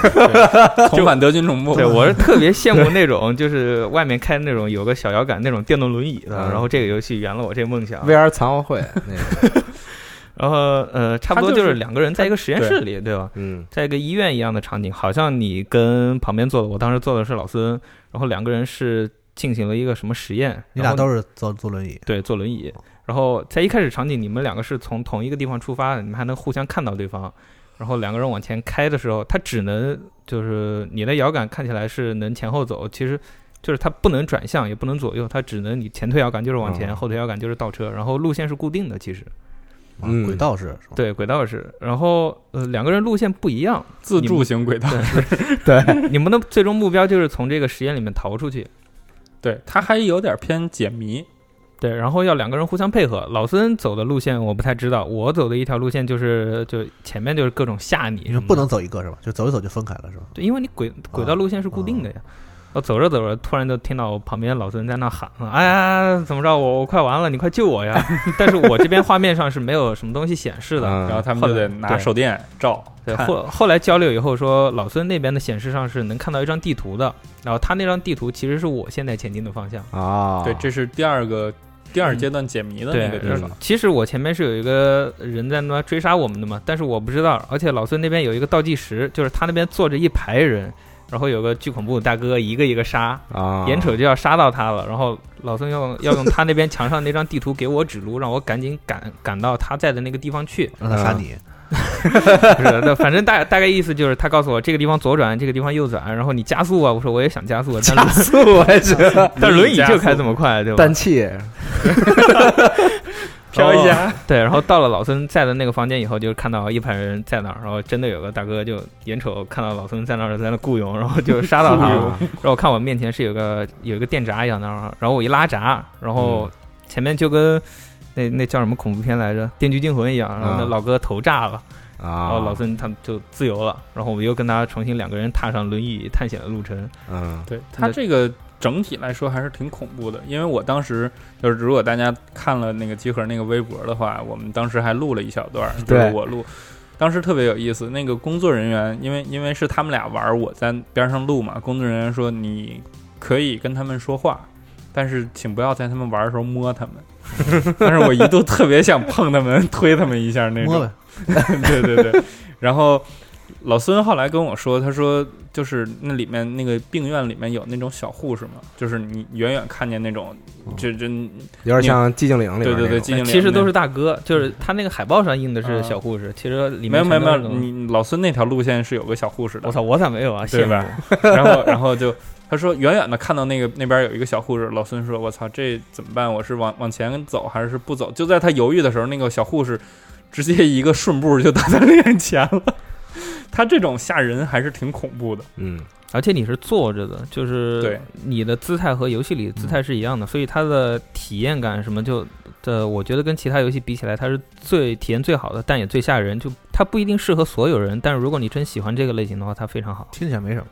重返德军总部。对我是特别羡慕那种，就是外面开那种有个小摇杆那种电动轮椅的，嗯然后这个游戏圆了我这个梦想。VR 残奥会那个，然后呃，差不多就是就是两个人在一个实验室里，对吧？嗯在一个医院一样的场景，好像你跟旁边坐的，我当时坐的是老孙，然后两个人是进行了一个什么实验，你俩都是坐坐轮椅，对坐轮椅，然后在一开始场景，你们两个是从同一个地方出发的，你们还能互相看到对方，然后两个人往前开的时候，他只能就是你的摇杆看起来是能前后走，其实。就是它不能转向，也不能左右，它只能你前推摇杆就是往前，哦后推摇杆就是倒车，然后路线是固定的，其实啊嗯轨道式是吧？对轨道式，然后呃两个人路线不一样，自助型轨道，对 你们的最终目标就是从这个实验里面逃出去，对，它还有点偏解谜。对，然后要两个人互相配合。老孙走的路线我不太知道，我走的一条路线就是就前面就是各种吓你不能走一个是吧？就走一走就分开了是吧？对，因为你轨轨道路线是固定的呀。我走着走着，突然就听到我旁边老孙在那喊：“哎呀，怎么着？我我快完了，你快救我呀！” 但是我这边画面上是没有什么东西显示的。嗯然后他们就得拿手电照。对，后后来交流以后说，老孙那边的显示上是能看到一张地图的，然后他那张地图其实是我现在前进的方向。啊，对，这是第二个第二阶段解谜的那个地方。其实我前面是有一个人在那追杀我们的嘛，但是我不知道，而且老孙那边有一个倒计时，就是他那边坐着一排人，然后有个巨恐怖的大哥一个一个杀，啊，眼瞅就要杀到他了，然后老孙要要用他那边墙上那张地图给我指路，让我赶紧赶赶到他在的那个地方去。让他杀你，不 是，那反正大大概意思就是他告诉我这个地方左转，这个地方右转，然后你加速啊，我说我也想加速啊，但加速我还觉得 但轮椅就开这么快，对吧？氮气，飘一下，对，然后到了老孙在的那个房间以后，就看到一排人在那儿，然后真的有个大哥就眼瞅看到老孙在那儿在那雇佣，然后就杀到他了。然后我看我面前是有个有一个电闸一样的，然后我一拉闸，然后前面就跟那那叫什么恐怖片来着，《电锯惊魂》一样，然后那啊。老哥头炸了，啊，然后老孙他们就自由了，然后我们又跟他重新两个人踏上轮椅探险的路程。嗯。对他这个整体来说还是挺恐怖的，因为我当时就是如果大家看了那个集合那个微博的话，我们当时还录了一小段儿，就是对我录。当时特别有意思，那个工作人员，因为因为是他们俩玩儿，我在边上录嘛。工作人员说你可以跟他们说话，但是请不要在他们玩儿的时候摸他们。但是我一度特别想碰他们，推他们一下那种。对对对，然后老孙后来跟我说，他说就是那里面那个病院里面有那种小护士嘛，就是你远远看见那种，就就有点像寂静岭里边对对对，寂静岭其实都是大哥，就是他那个海报上印的是啊小护士，其实里面没有没有没有，老孙那条路线是有个小护士的我，操，我咋没有啊？对吧？然后然后就他说远远的看到那个那边有一个小护士，老孙说我操这怎么办？我是往往前走还是不走？就在他犹豫的时候，那个小护士直接一个顺步就到他面前了。他这种吓人还是挺恐怖的，嗯而且你是坐着的，就是对你的姿态和游戏里的姿态是一样的，所以它的体验感什么就的，我觉得跟其他游戏比起来，它是最体验最好的，但也最吓人。就它不一定适合所有人，但是如果你真喜欢这个类型的话，它非常好。听起来没什么。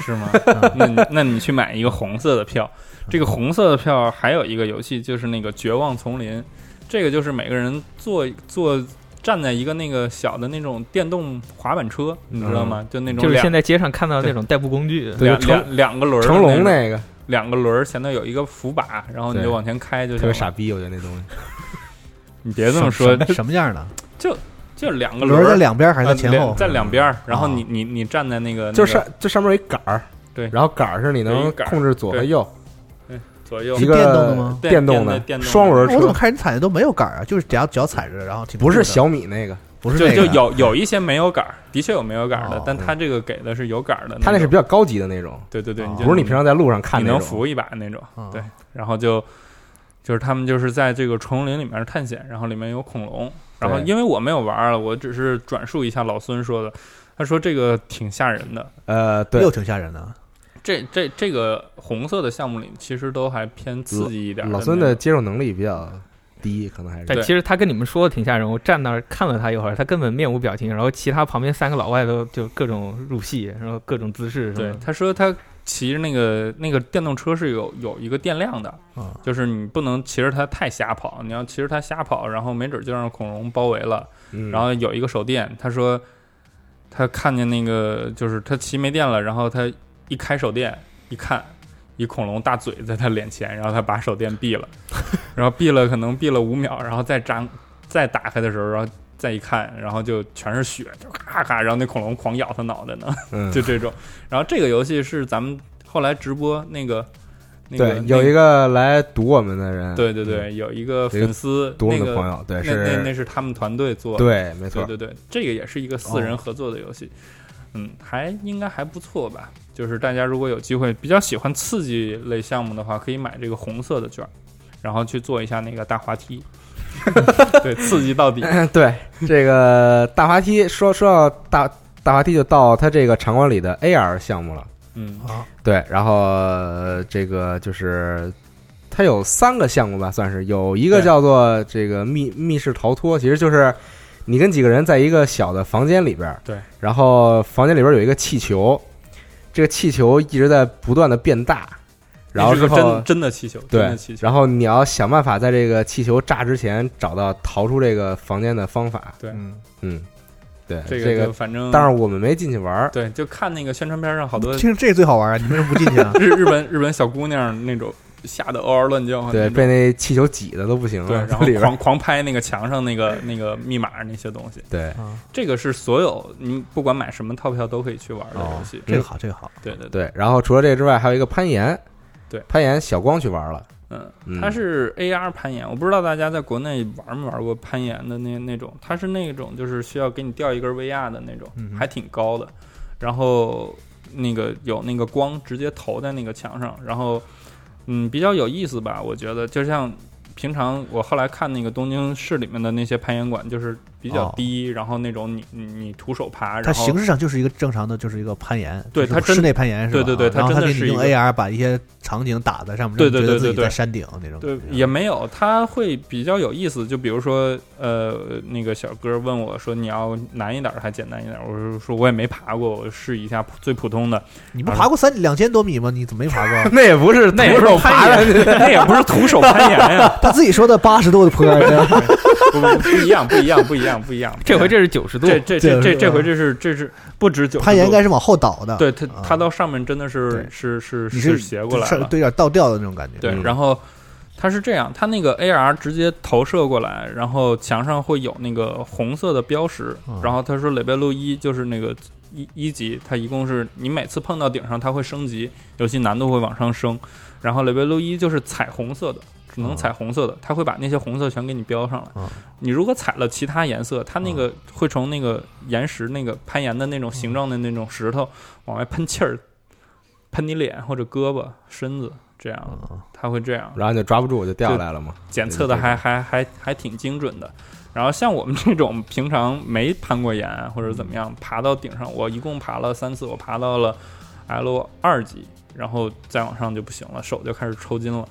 是吗？那你那你去买一个红色的票，这个红色的票还有一个游戏就是那个《绝望丛林》，这个就是每个人坐坐站在一个那个小的那种电动滑板车，你知道吗？就那种就是现在街上看到那种代步工具，两对两两个轮儿成龙那个两个轮儿前头有一个扶把，然后你就往前开就行。特别傻逼，我觉得那东西。你别这么说，什什么样的？就就两个轮儿。儿在两边还是在呃前后？在两边儿，然后啊你你你站在那个就那个上就上面有一杆儿，对。然后杆儿是你能控制左和右，左右一个电动的吗电电动的电动的双轮车，我怎么看你踩的都没有杆儿啊？就是只要脚踩着，然后挺不是小米那个，不是那个就有有一些没有杆儿，的确有没有杆儿的哦，但它这个给的是有杆儿的种。它那是比较高级的那种，对对对，哦你就不是你平常在路上看你。能扶一把那种。啊对然后就就是他们就是在这个丛林里面探险，然后里面有恐龙，然后因为我没有玩儿了，我只是转述一下老孙说的，他说这个挺吓人的。呃，对又，挺吓人的。这这这个红色的项目里，其实都还偏刺激一点老孙的接受能力比较低，可能还是但对其实他跟你们说的挺吓人，我站那儿看了他一会儿，他根本面无表情，然后其他旁边三个老外都就各种入戏，然后各种姿势什么的。对他说他骑着那个那个电动车是有有一个电量的，啊就是你不能骑着它太瞎跑，你要骑着它瞎跑，然后没准就让恐龙包围了。嗯然后有一个手电，他说他看见那个就是他骑没电了，然后他一开手电一看，一恐龙大嘴在他脸前，然后他把手电闭了，然后闭了可能闭了五秒，然后再张再打开的时候，然后再一看，然后就全是血，就咔咔，然后那恐龙狂咬他脑袋呢，嗯。就这种。然后这个游戏是咱们后来直播那个。那个对，有一个，来堵我们的人，对对对，有一个粉丝，堵我那个们的朋友，对，那那那是，是他们团队做的，对，没错。对，对对，这个也是一个四人合作的游戏，嗯，还应该还不错吧。就是大家如果有机会比较喜欢刺激类项目的话，可以买这个红色的券儿，然后去做一下那个大滑梯，对，刺激到底。对，这个大滑梯，说说到大大滑梯，就到它这个场馆里的 AR 项目了。嗯对，然后呃这个就是它有三个项目吧，算是有一个叫做这个密密室逃脱，其实就是你跟几个人在一个小的房间里边儿，对，然后房间里边有一个气球，这个气球一直在不断的变大，然后那是个之后真真的气球，真对的气，球。然后你要想办法在这个气球炸之前找到逃出这个房间的方法。对嗯，嗯，对，这这个反正，但是我们没进去玩儿，对，就看那个宣传片上好多听着这个最好玩啊！你为什么不进去啊？日日本日本小姑娘那种吓得嗷嗷乱叫，对，被那气球挤的都不行了，对，然后里边狂 狂拍那个墙上那个那个密码那些东西。对，啊，这个是所有你不管买什么套票都可以去玩的哦游戏。这个好，这个好。对对，对，然后除了这个之外，还有一个攀岩，对。攀岩小光去玩了，嗯，嗯。它是 AR 攀岩，我不知道大家在国内玩没玩过攀岩的那那种，它是那种就是需要给你吊一根 VR 的那种，还挺高的，然后那个有那个光直接投在那个墙上，然后嗯比较有意思吧，我觉得就像。平常我后来看那个东京市里面的那些攀岩馆，就是比较哦低，然后那种你你你徒手爬，它形式上就是一个正常的，就是一个攀岩，对它室内攀岩是吧？对对对它然后它给是一个 AR 把一些场景打在上面，对对对对对在山顶那种对。，也没有，他会比较有意思。就比如说，呃，那个小哥问我说：“你要难一点还简单一点？”我说：“说我也没爬过，我试一下最普通的。你不爬过三两千多米吗？你怎么没爬过？那也不是 那也不是徒手爬攀岩，那也不是徒手攀岩呀，他自己说的八十度的坡儿，不不不一样，不一样，不一样，不一样。这回这是九十度，这这这这这这回这是这是不止九，攀岩应该是往后倒的。对它啊它到上面真的是是是是斜过来对，有点倒吊的那种感觉。对，嗯。然后它是这样，它那个 AR 直接投射过来，然后墙上会有那个红色的标识，嗯。然后他说雷贝路一就是那个一一级，它一共是你每次碰到顶上它会升级，游戏难度会往上升，然后雷贝路一就是彩虹色的。只能嗯彩虹色的，它会把那些红色全给你标上来。嗯你如果踩了其他颜色，它那个会从那个岩石、那个攀岩的那种形状的那种石头往外喷气儿，喷你脸或者胳膊、身子，这样嗯它会这样。然后就抓不住，我就掉下来了嘛。检测的还还还还挺精准的。然后像我们这种平常没攀过岩或者怎么样，爬到顶上，我一共爬了三次，我爬到了 L 二级，然后再往上就不行了，手就开始抽筋了。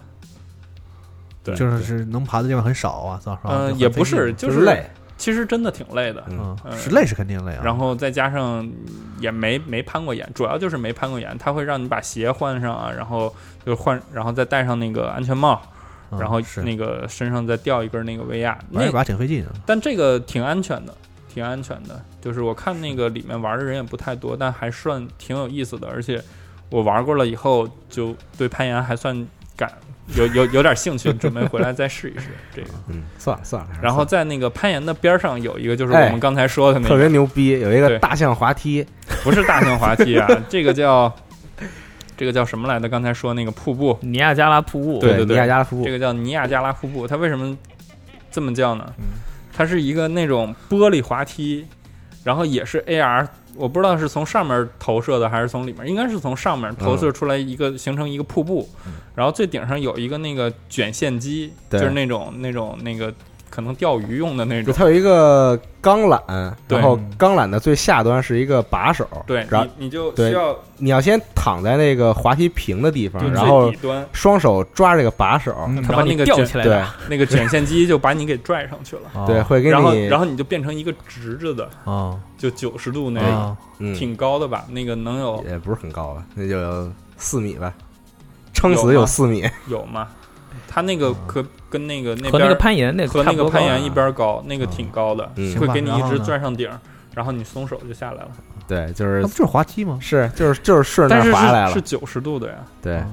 对，就是是能爬的地方很少啊，早上嗯、也不是，就是累，其实真的挺累的。嗯，嗯是累是肯定累啊。然后再加上也没没攀过岩，主要就是没攀过岩，它会让你把鞋换上啊，然后就换，然后再戴上那个安全帽，嗯然后那个身上再吊一根那个威亚那玩一把挺费劲啊。但这个挺安全的，挺安全的。就是我看那个里面玩的人也不太多，但还算挺有意思的。而且我玩过了以后，就对攀岩还算感有有有点兴趣，准备回来再试一试 这个。嗯，算了算了。然后在那个攀岩的边上有一个，就是我哎们刚才说的那个特别，牛逼，有一个大象滑梯，不是大象滑梯啊，这个叫这个叫什么来着？刚才说那个瀑布，尼亚加拉瀑布，对对尼亚加拉瀑布这，个叫尼亚加拉瀑布。它为什么这么叫呢？嗯它是一个那种玻璃滑梯，然后也是 AR，我不知道是从上面投射的还是从里面，应该是从上面投射出来一个、形成一个瀑布，然后最顶上有一个那个卷线机，就是那种那种那个可能钓鱼用的那种。它有一个钢缆，然后钢缆的最下端是一个把手，对然后你，你就需要你要先躺在那个滑梯平的地方，然后端，双手抓这个把手，他然后把你吊那个吊起来的，那个卷线机就把你给拽上去了，哦 对，会给然后你，然后你就变成一个直着的，哦就九十度那啊嗯挺高的吧？那个能有也不是很高吧，那就四米吧，撑死有四米。有吗？它那个可跟那个那和那个边攀岩那和那个攀岩一边高，那个挺高的，嗯会给你一直行吧然后呢钻上顶，然后你松手就下来了。对，就是那不就是滑梯吗？是就是就是顺着滑来了。是是九十度的呀，对，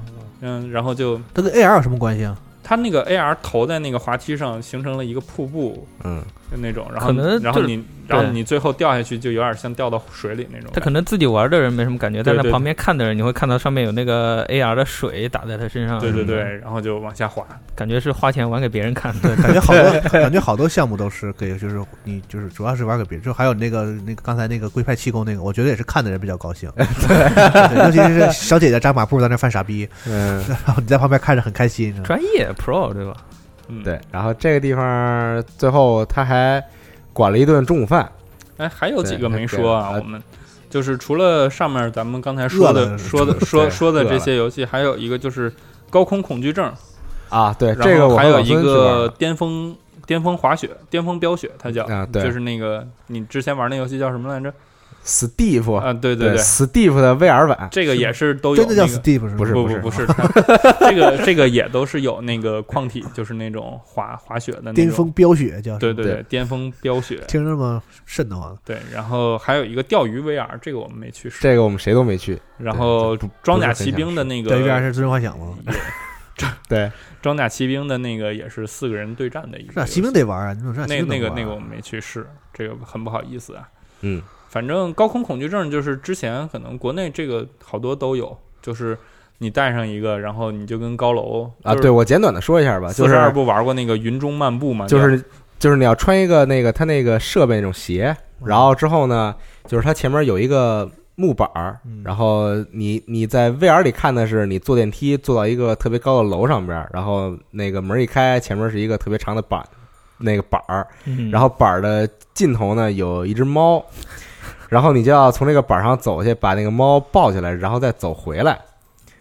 嗯，然后就它跟 AR 有什么关系啊？它那个 AR 投在那个滑梯上，形成了一个瀑布，嗯，就那种，然后可能就是然后你然后你最后掉下去，就有点像掉到水里那种。他可能自己玩的人没什么感觉，但是旁边看的人，你会看到上面有那个 AR 的水打在他身上。对对对，，然后就往下滑。感觉是花钱玩给别人看。对，感觉好多感觉好多项目都是给，就是你就是主要是玩给别人，就还有那个那个刚才那个龟派气功那个，我觉得也是看的人比较高兴，对，尤其是小姐姐扎马步在那犯傻逼，嗯，然后你在旁边看着很开心，专业 Pro 对吧？嗯，对。然后这个地方最后他还管了一顿中午饭，哎，还有几个没说啊，我们就是除了上面咱们刚才说的说的说说的这些游戏，还有一个就是高空恐惧症，啊，对，然后还有一个巅峰巅峰滑雪、巅峰飙雪，它叫啊对就是那个你之前玩那游戏叫什么来着？Steve，啊，对对对，，Steve 的 VR 版，这个也是都有真的叫那个。Steve 是不是是不不是，这个这个也都是有那个矿体，就是那种滑滑雪的那种。巅，峰飙雪叫，对对对对，巅峰飙雪，听着吗？瘆得慌，对，然后还有一个钓鱼 VR，这个我们没去试，这个我们谁都没去。然后装甲骑兵的那个对，VR 是最终幻想吗？对，装甲骑兵的那个也是四个人对战的一个骑兵得玩啊，你怎么知道那骑兵能玩啊？那个那个我们没去试，这个很不好意思啊。嗯，反正高空恐惧症就是之前可能国内这个好多都有，就是你带上一个，然后你就跟高楼啊，对，我简短的说一下吧，就是不玩过那个云中漫步吗？就是就是你要穿一个那个它那个设备那种鞋，然后之后呢，就是它前面有一个木板儿嗯，然后你你在 VR 里看的是你坐电梯坐到一个特别高的楼上边，然后那个门一开，前面是一个特别长的板那个板儿，嗯。然后板儿的尽头呢有一只猫，然后你就要从这个板儿上走下去，把那个猫抱起来，然后再走回来。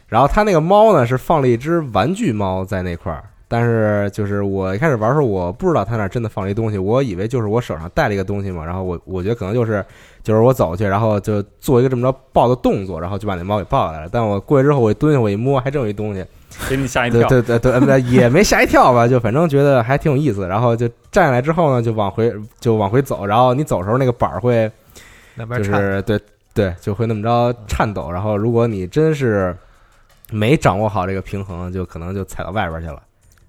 然后它那个猫呢是放了一只玩具猫在那块儿，但是就是我一开始玩的时候，我不知道它那儿真的放了一东西，我以为就是我手上带了一个东西嘛，然后我我觉得可能就是就是我走去，然后就做一个这么着抱的动作，然后就把那猫给抱下来了。但我过去之后，我一蹲下，我一摸，还真有一东西，给你吓一跳。对对对也没吓一跳吧，就反正觉得还挺有意思。然后就站起来之后呢，就往回就往回走，然后你走的时候那个板儿会就是对对，就会那么着颤抖。然后如果你真是没掌握好这个平衡，就可能就踩到外边去了。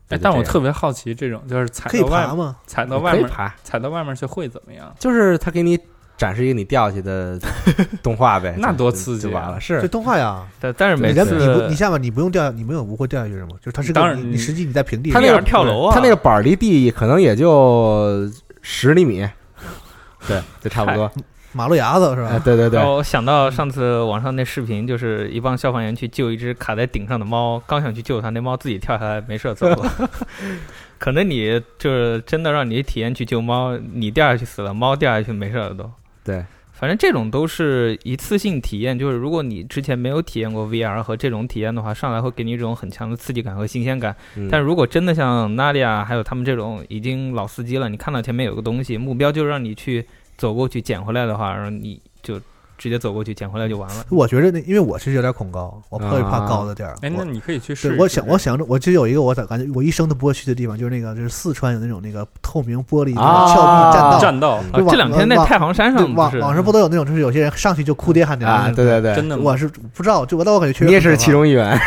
哎，但我特别好奇，这种就是踩可以到外爬吗？踩到外面爬，踩到外面去会怎么样？就是他给你展示一个你掉下去的 动画呗，那多刺激啊就完了。这是动画呀，但但是每次你不你下面你不用掉，你没有不会掉下去是吗？就是它是个当然你你实际你在平地上，它那个跳楼啊，他那个板儿离地可能也就十厘米，对，就差不多。马路牙子是哎，吧？对对对我想到上次网上那视频，就是一帮消防员去救一只卡在顶上的猫，刚想去救它，那猫自己跳下来没事儿走了。可能你就是真的让你体验去救猫，你掉下去死了，猫掉下去没事儿了都。对，反正这种都是一次性体验，就是如果你之前没有体验过 VR 和这种体验的话，上来会给你一种很强的刺激感和新鲜感。嗯但如果真的像 Nadia 还有他们这种已经老司机了，你看到前面有个东西，目标就是让你去走过去捡回来的话，然后你就直接走过去捡回来就完了。我觉得那因为我是有点恐高，我特别怕啊高的地儿。哎，那你可以去试，试。我想，我想着，我就有一个我咋感觉我一生都不会去的地方，就是那个，就是四川有那种那个透明玻璃峭壁栈道，栈道这两天那太行山上网网上不都有那种，就是有些人上去就哭爹喊娘啊，的对对对，真的吗？我是不知道，就我但我感觉确实你也是其中一员。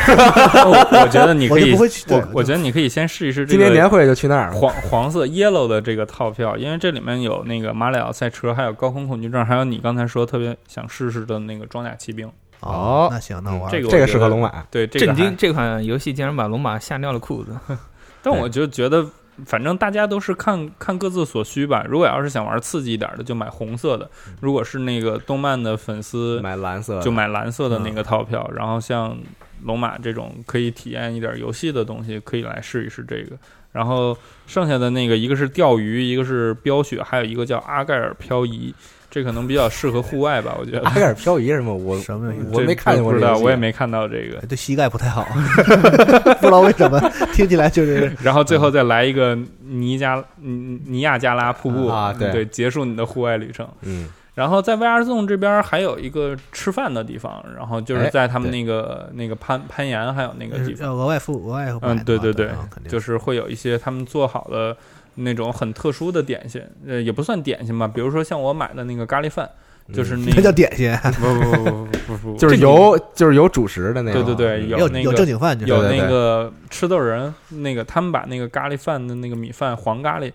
我我觉得你可以我就不会去，我我觉得你可以先试一试这今年年会就去那儿。黄黄色 yellow 的这个套票，因为这里面有那个马里奥赛车，还有高空恐惧症，还有你刚才说特别想试试的那个装甲骑兵。哦那行，那我玩这个这个适合龙马。对，这个还震惊！这款游戏竟然把龙马吓尿了裤子。但我就觉得，反正大家都是看看各自所需吧。如果要是想玩刺激一点的，就买红色的；如果是那个动漫的粉丝，买蓝色就买蓝色的那个套票。然后像龙马这种可以体验一点游戏的东西，可以来试一试这个。然后剩下的那个，一个是钓鱼，一个是飙雪，还有一个叫阿盖尔漂移，这可能比较适合户外吧，我觉得。阿盖尔漂移什么？我什么我没看见过不知道，我也没看到这个。对膝盖不太好，不知道为什么听起来就是 然后最后再来一个尼加尼尼亚加拉瀑布啊对对，结束你的户外旅程。嗯然后在 VR Zone 这边还有一个吃饭的地方，然后就是哎在他们那个那个攀攀岩还有那个地方，要额外付额外嗯，嘛对对对啊肯定就是会有一些他们做好的那种很特殊的点心，呃，也不算点心吧，比如说像我买的那个咖喱饭，就是 那那叫点心，不不不不不不不，就是有就是有主食的那个。对对对，有有那个有正经饭就是有那个吃豆人，那个他们把那个咖喱饭的那个米饭黄咖喱，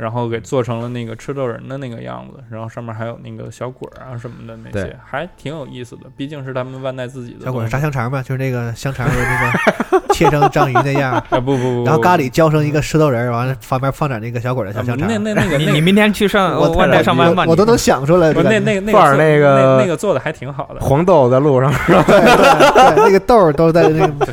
然后给做成了那个吃豆人的那个样子，然后上面还有那个小鬼儿啊什么的那些，还挺有意思的。毕竟是他们万代自己的小鬼炸香肠嘛，就是那个香肠的那个 切成章鱼那样，啊 不不不，然后咖喱喱浇成一个吃豆人，完了旁边放点那个小鬼的小香肠。那那那个你那个 你明天去上我万代上班吧，我我都能想出来。不那那那个那个那那个做的还挺好的。黄豆在路上，对对对，那个豆儿都在那个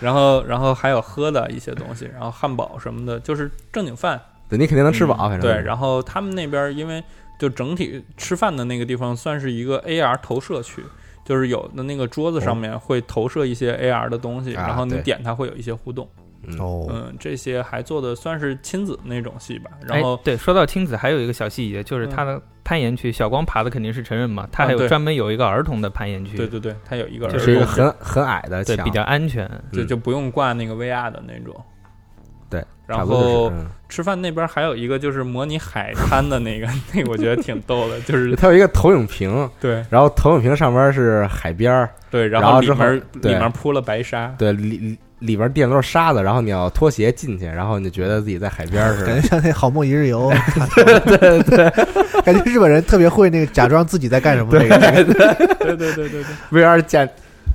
然后然后还有喝的一些东西，然后汉堡什么的，就是正经饭。对你肯定能吃饱，反正嗯对，然后他们那边因为就整体吃饭的那个地方算是一个 AR 投射区，就是有的那个桌子上面会投射一些 AR 的东西，啊然后你点它会有一些互动。哦，嗯，这些还做的算是亲子那种戏吧。然哎后，对，说到亲子，还有一个小细节，就是嗯他的攀岩区，小光爬的肯定是成人嘛，他还有专门有一个儿童的攀岩区，对对对，它有一个儿是一个童很很矮的墙，对比较安全。嗯就就不用挂那个 VR 的那种。对，然后嗯吃饭那边还有一个就是模拟海滩的那个，那个我觉得挺逗的，就是它有一个投影屏，对然后投影屏上边是海边儿，对，然然后之后里面里面铺了白沙，对里里里边垫的都是沙子，然后你要脱鞋进去，然后你就觉得自己在海边儿似的。感觉像那好梦一日游。对 对，感觉日本人特别会那个假装自己在干什么。那个对对对对对 VR 加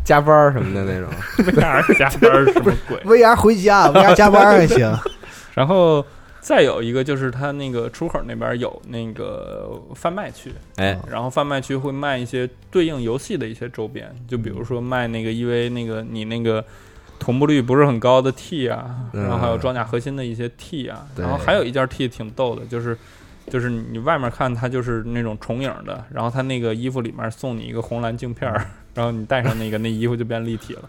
加班儿什么的那种，，VR 加班儿什么鬼？VR 回家，VR 加班还行。然后再有一个就是它那个出口那边有那个贩卖区，哎，然后贩卖区会卖一些对应游戏的一些周边，就比如说卖那个 EV 那个你那个同步率不是很高的 T 啊，嗯然后还有装甲核心的一些 T 啊，对然后还有一件 T 挺逗的，就是。就是你外面看它就是那种重影的，然后它那个衣服里面送你一个红蓝镜片儿，然后你戴上那个，那衣服就变立体了。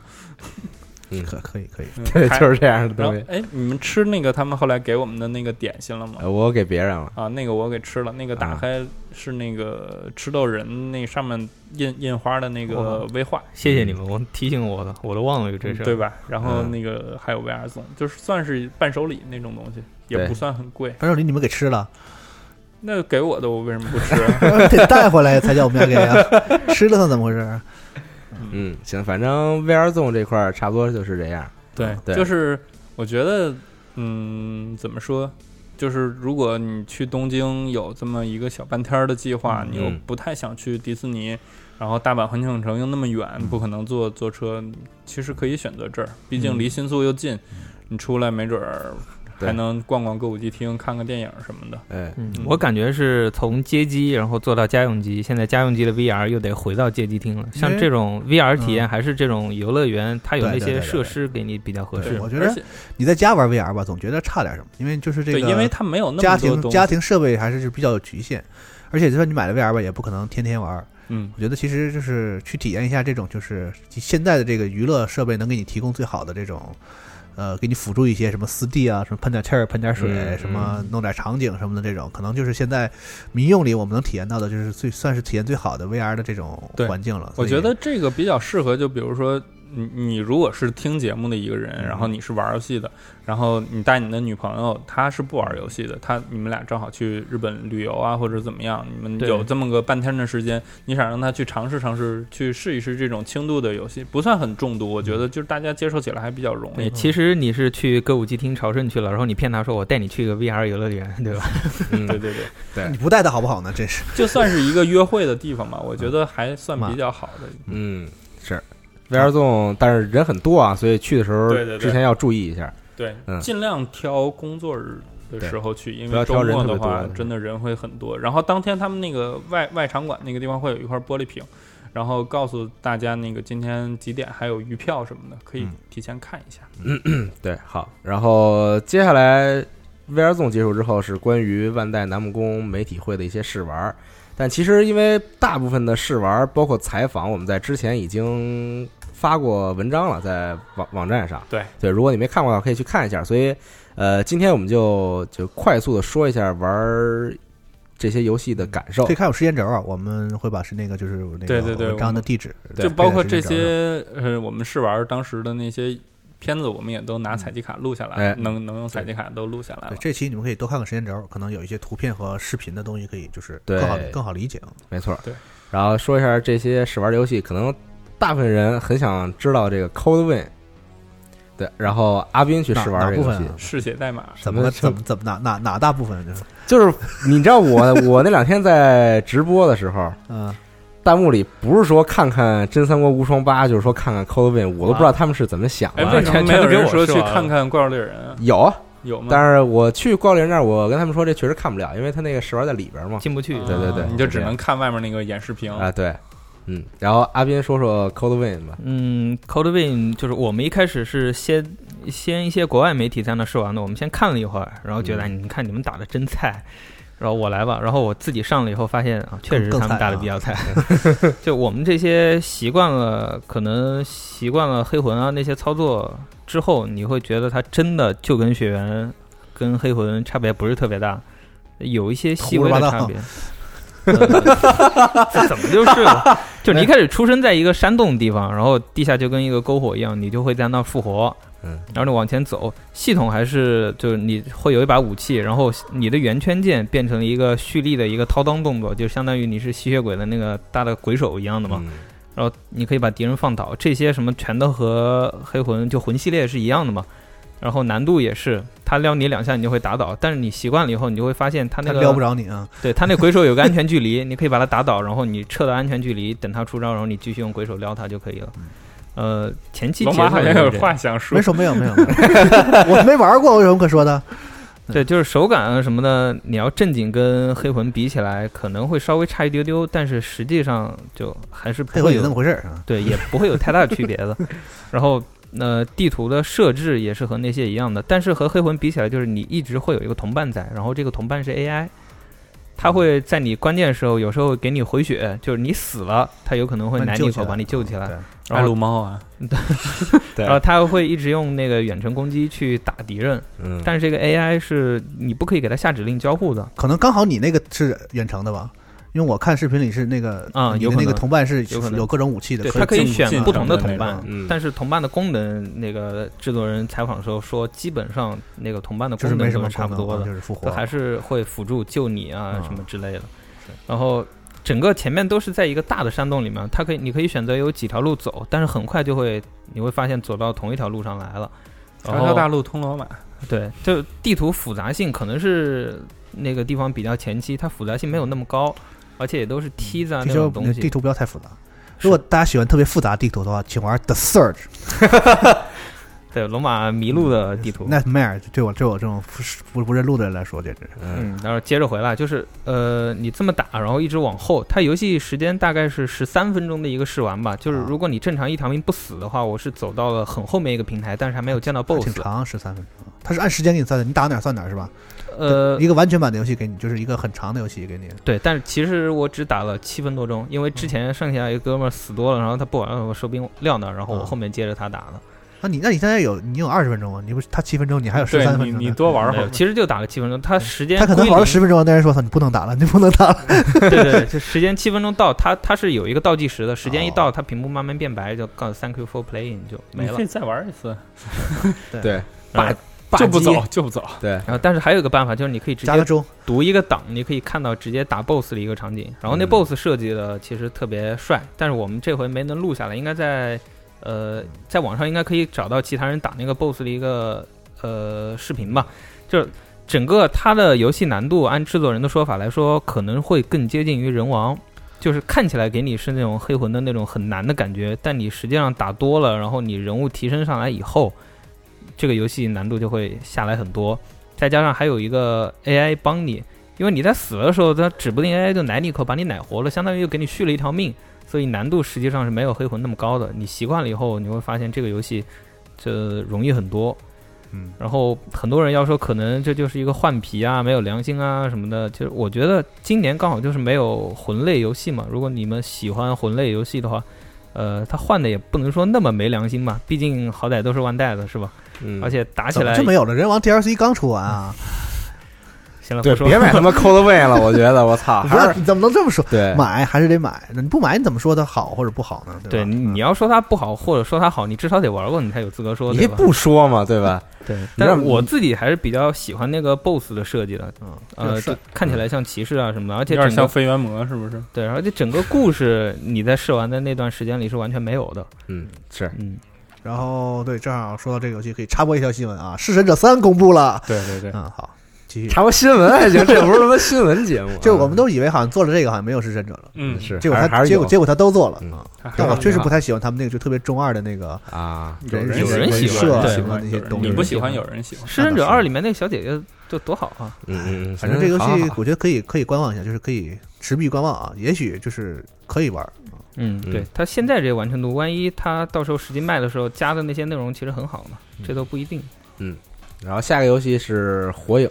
嗯，可可以可以，嗯对，就是这样的东西。哎，你们吃那个他们后来给我们的那个点心了吗？呃我给别人了，啊，那个我给吃了，那个打啊开是那个吃豆人那上面印印花的那个哇威化，谢谢你们，我提醒我的，我都忘了有这事儿。对吧？然后嗯那个还有 VR 送，就是算是伴手礼那种东西，也不算很贵。伴手礼你们给吃了，那给我的我为什么不吃啊？得带回来才叫我们要给啊。吃了它怎么回事？嗯，行，反正 VR Zone 这块儿差不多就是这样。对，对就是我觉得，嗯，怎么说？就是如果你去东京有这么一个小半天儿的计划，你又嗯不太想去迪士尼，然后大阪环球影城又那么远，嗯不可能坐坐车，其实可以选择这儿，毕竟嗯离新宿又近，你出来没准儿对还能逛逛歌舞伎厅，看个电影什么的。哎，我感觉是从街机，然后做到家用机，现在家用机的 VR 又得回到街机厅了。像这种 VR 体验，嗯还是这种游乐园，它有那些设施给你比较合适。我觉得你在家玩 VR 吧，总觉得差点什么，因为就是这，个，因为它没有那家么多东西。庭家庭设备还是比较有局限，而且就算你买了 VR 吧，也不可能天天玩。嗯，我觉得其实就是去体验一下这种，就是现在的这个娱乐设备能给你提供最好的这种，呃，给你辅助一些什么四 D 啊，什么喷点气儿、喷点水，嗯什么弄点场景什么的这种，可能就是现在民用里我们能体验到的，就是最算是体验最好的 VR 的这种环境了。我觉得这个比较适合，就比如说你你如果是听节目的一个人，嗯然后你是玩游戏的，然后你带你的女朋友，她是不玩游戏的，她你们俩正好去日本旅游啊，或者怎么样，你们有这么个半天的时间，你想让她去尝试尝试，去试一试这种轻度的游戏，不算很重度，我觉得就是大家接受起来还比较容对，易。其实你是去歌舞伎町朝圣去了，然后你骗她说我带你去一个 VR 游乐园，对吧？嗯对对对，你不带她好不好呢？这是就算是一个约会的地方吧，我觉得还算比较好的。嗯，是 VR Zone，但是人很多啊，所以去的时候对对对之前要注意一下。对，嗯尽量挑工作日的时候去，因不要为周末的挑人特别多话的，真的人会很多。然后当天他们那个外外场馆那个地方会有一块玻璃屏，然后告诉大家那个今天几点还有余票什么的，可以嗯提前看一下。对，好，然后接下来 VR Zone 结束之后是关于万代南梦宫媒体会的一些试玩儿，但其实因为大部分的试玩儿包括采访，我们在之前已经发过文章了，在网网站上。对对，如果你没看过的话，可以去看一下。所以，呃，今天我们就就快速的说一下玩儿这些游戏的感受可以。看有时间轴啊，我们会把是那个就是那个对对对文章的地址，就包括这些呃，我们试玩当时的那些片子，我们也都拿采集卡录下来，哎能能用采集卡都录下来了。对这期你们可以多看看时间轴，可能有一些图片和视频的东西可以就是对更好更好理解。没错。对。然后说一下这些试玩的游戏，可能大部分人很想知道这个 Code Win。对，然后阿斌去试玩这个游戏哪哪部分啊，嗜血代码，怎么什么怎么怎么哪哪哪大部分就是就是你知道我我那两天在直播的时候，嗯，弹幕里不是说看看《真三国无双八》，就是说看看 Cold Win，我都不知道他们是怎么想哎，的。为什么没有人说去全都给我试完了看看《怪物猎人》啊？有啊，有吗？但是我去怪物猎人那儿，我跟他们说这确实看不了，因为他那个试玩在里边嘛。进不去。对对对啊你就只能看外面那个演示屏。啊，对，嗯。然后阿斌说说 Cold Win 吧。嗯，Cold Win 就是我们一开始是先先一些国外媒体在那试玩的，我们先看了一会儿，然后觉得、嗯你看你们打的真菜，然后我来吧，然后我自己上了以后发现啊，确实他们打的比较菜。就我们这些习惯了，可能习惯了黑魂啊那些操作之后，你会觉得它真的就跟血缘跟黑魂差别不是特别大，有一些细微的差别。呃这怎么就是了？就你一开始出生在一个山洞地方，然后地下就跟一个篝火一样，你就会在那儿复活。嗯，然后你往前走，系统还是就是你会有一把武器，然后你的圆圈键变成了一个蓄力的一个掏裆动作，就相当于你是吸血鬼的那个大的鬼手一样的嘛。嗯然后你可以把敌人放倒，这些什么全都和黑魂就魂系列是一样的嘛。然后难度也是，他撩你两下你就会打倒，但是你习惯了以后，你就会发现他那个撩不着你啊，对他那鬼手有个安全距离，你可以把他打倒，然后你撤到安全距离，等他出招，然后你继续用鬼手撩他就可以了。呃，前期龙节奏马好像有话想说没，说没有没有，没有 我没玩过，我有什么可说的？对，就是手感啊什么的，你要正经跟黑魂比起来，可能会稍微差一丢丢，但是实际上就还是不会有配合有那么回事儿啊。对，也不会有太大区别的。然后，呃，地图的设置也是和那些一样的，但是和黑魂比起来，就是你一直会有一个同伴在，然后这个同伴是 AI，它会在你关键时候有时候给你回血，就是你死了，它有可能会把奶你一口把你救起来，爱然后撸猫啊，对。然后它 会一直用那个远程攻击去打敌人，嗯，但是这个 AI 是你不可以给它下指令交互的。可能刚好你那个是远程的吧？因为我看视频里是那个你的那个啊有可能同伴是有可能有各种武器的，对，它可以选不同的同伴，嗯但是同伴的功能，那个制作人采访的时候说，基本上那个同伴的就是没什么功能都是差不多的，就是复活它还是会辅助救你啊嗯什么之类的。然后整个前面都是在一个大的山洞里面，它可以你可以选择有几条路走，但是很快就会你会发现走到同一条路上来了。条条大路通罗马。对，就地图复杂性可能是那个地方比较前期，它复杂性没有那么高，而且也都是梯子啊那种东西。地图不要太复杂。如果大家喜欢特别复杂地图的话，请玩 The Surge。对，龙马迷路的地图。Nightmare 对我对我这种不不不认路的人来说，简直是嗯嗯，然后接着回来，就是呃，你这么打，然后一直往后，它游戏时间大概是十三分钟的一个试玩吧。就是啊如果你正常一条命不死的话，我是走到了很后面一个平台，但是还没有见到 BOSS。挺长，十三分钟。它是按时间给你算的，你打哪儿算哪儿是吧？呃一，个完全版的游戏给你，就是一个很长的游戏给你。对，但是其实我只打了七分多钟，因为之前剩下一个哥们儿死多了，然后他不玩了，我收兵撂那儿，然后我啊后面接着他打的。那你那你现在有你有二十分钟啊？你不是他七分钟，你还有十三分钟你你多玩会儿，其实就打了七分钟，他时间他可能玩了十分钟，但是说操，你不能打了，你不能打了。对对对，就时间七分钟到，他他是有一个倒计时的，时间一哦到，他屏幕慢慢变白，就告诉 Thank you for playing 就没了你可以。再玩一次，对，嗯霸就不走就不走。对，然后，但是还有一个办法，就是你可以直接加个钟，读一个档，你可以看到直接打 BOSS 的一个场景。然后那嗯 BOSS 设计的其实特别帅，但是我们这回没能录下来，应该在呃在网上应该可以找到其他人打那个 BOSS 的一个呃视频吧。就是整个它的游戏难度，按制作人的说法来说，可能会更接近于人王。就是看起来给你是那种黑魂的那种很难的感觉，但你实际上打多了，然后你人物提升上来以后，这个游戏难度就会下来很多。再加上还有一个 AI 帮你，因为你在死的时候，它指不定 AI 就奶你一口把你奶活了，相当于又给你续了一条命，所以难度实际上是没有黑魂那么高的。你习惯了以后，你会发现这个游戏这容易很多。嗯，然后很多人要说，可能这就是一个换皮啊，没有良心啊什么的。其实我觉得今年刚好就是没有魂类游戏嘛。如果你们喜欢魂类游戏的话，呃，它换的也不能说那么没良心吧，毕竟好歹都是万代的是吧？嗯，而且打起来就没有了？人王 DLC 刚出完啊，行了不说别买他妈 Coldplay 了，我觉得我操，还是不是你怎么能这么说？对买还是得买，那你不买你怎么说它好或者不好呢？吧对你你要说它不好，或者说它好，你至少得玩过，你才有资格说，对吧？你不说嘛，对吧？对，但是我自己还是比较喜欢那个 BOSS 的设计的，嗯，呃，就看起来像骑士啊什么的，而且有点像飞猿魔是不是？对，而且整个故事你在试玩的那段时间里是完全没有的，嗯，是嗯，然后对，正好说到这个游戏，可以插播一条新闻啊，《弑神者三》公布了。对对对，嗯，好，继续。插播新闻还行，这不是什么新闻节目，就我们都以为好像做了这个，好像没有弑神者了，嗯，是，结果他结果结果他都做了嗯啊。还但我确实不太喜欢他们那个就特别中二的那个啊，有人有人喜欢设对什么那些东西。你不喜欢，有人喜欢。《弑神者二》里面那个小姐姐就多好啊，嗯嗯嗯，反正这个游戏我觉得可以可以观望一下，就是可以持币观望啊，也许就是可以玩。嗯，嗯对，它现在这个完成度，万一它到时候实际卖的时候加的那些内容其实很好呢，这都不一定。嗯然后下个游戏是火影，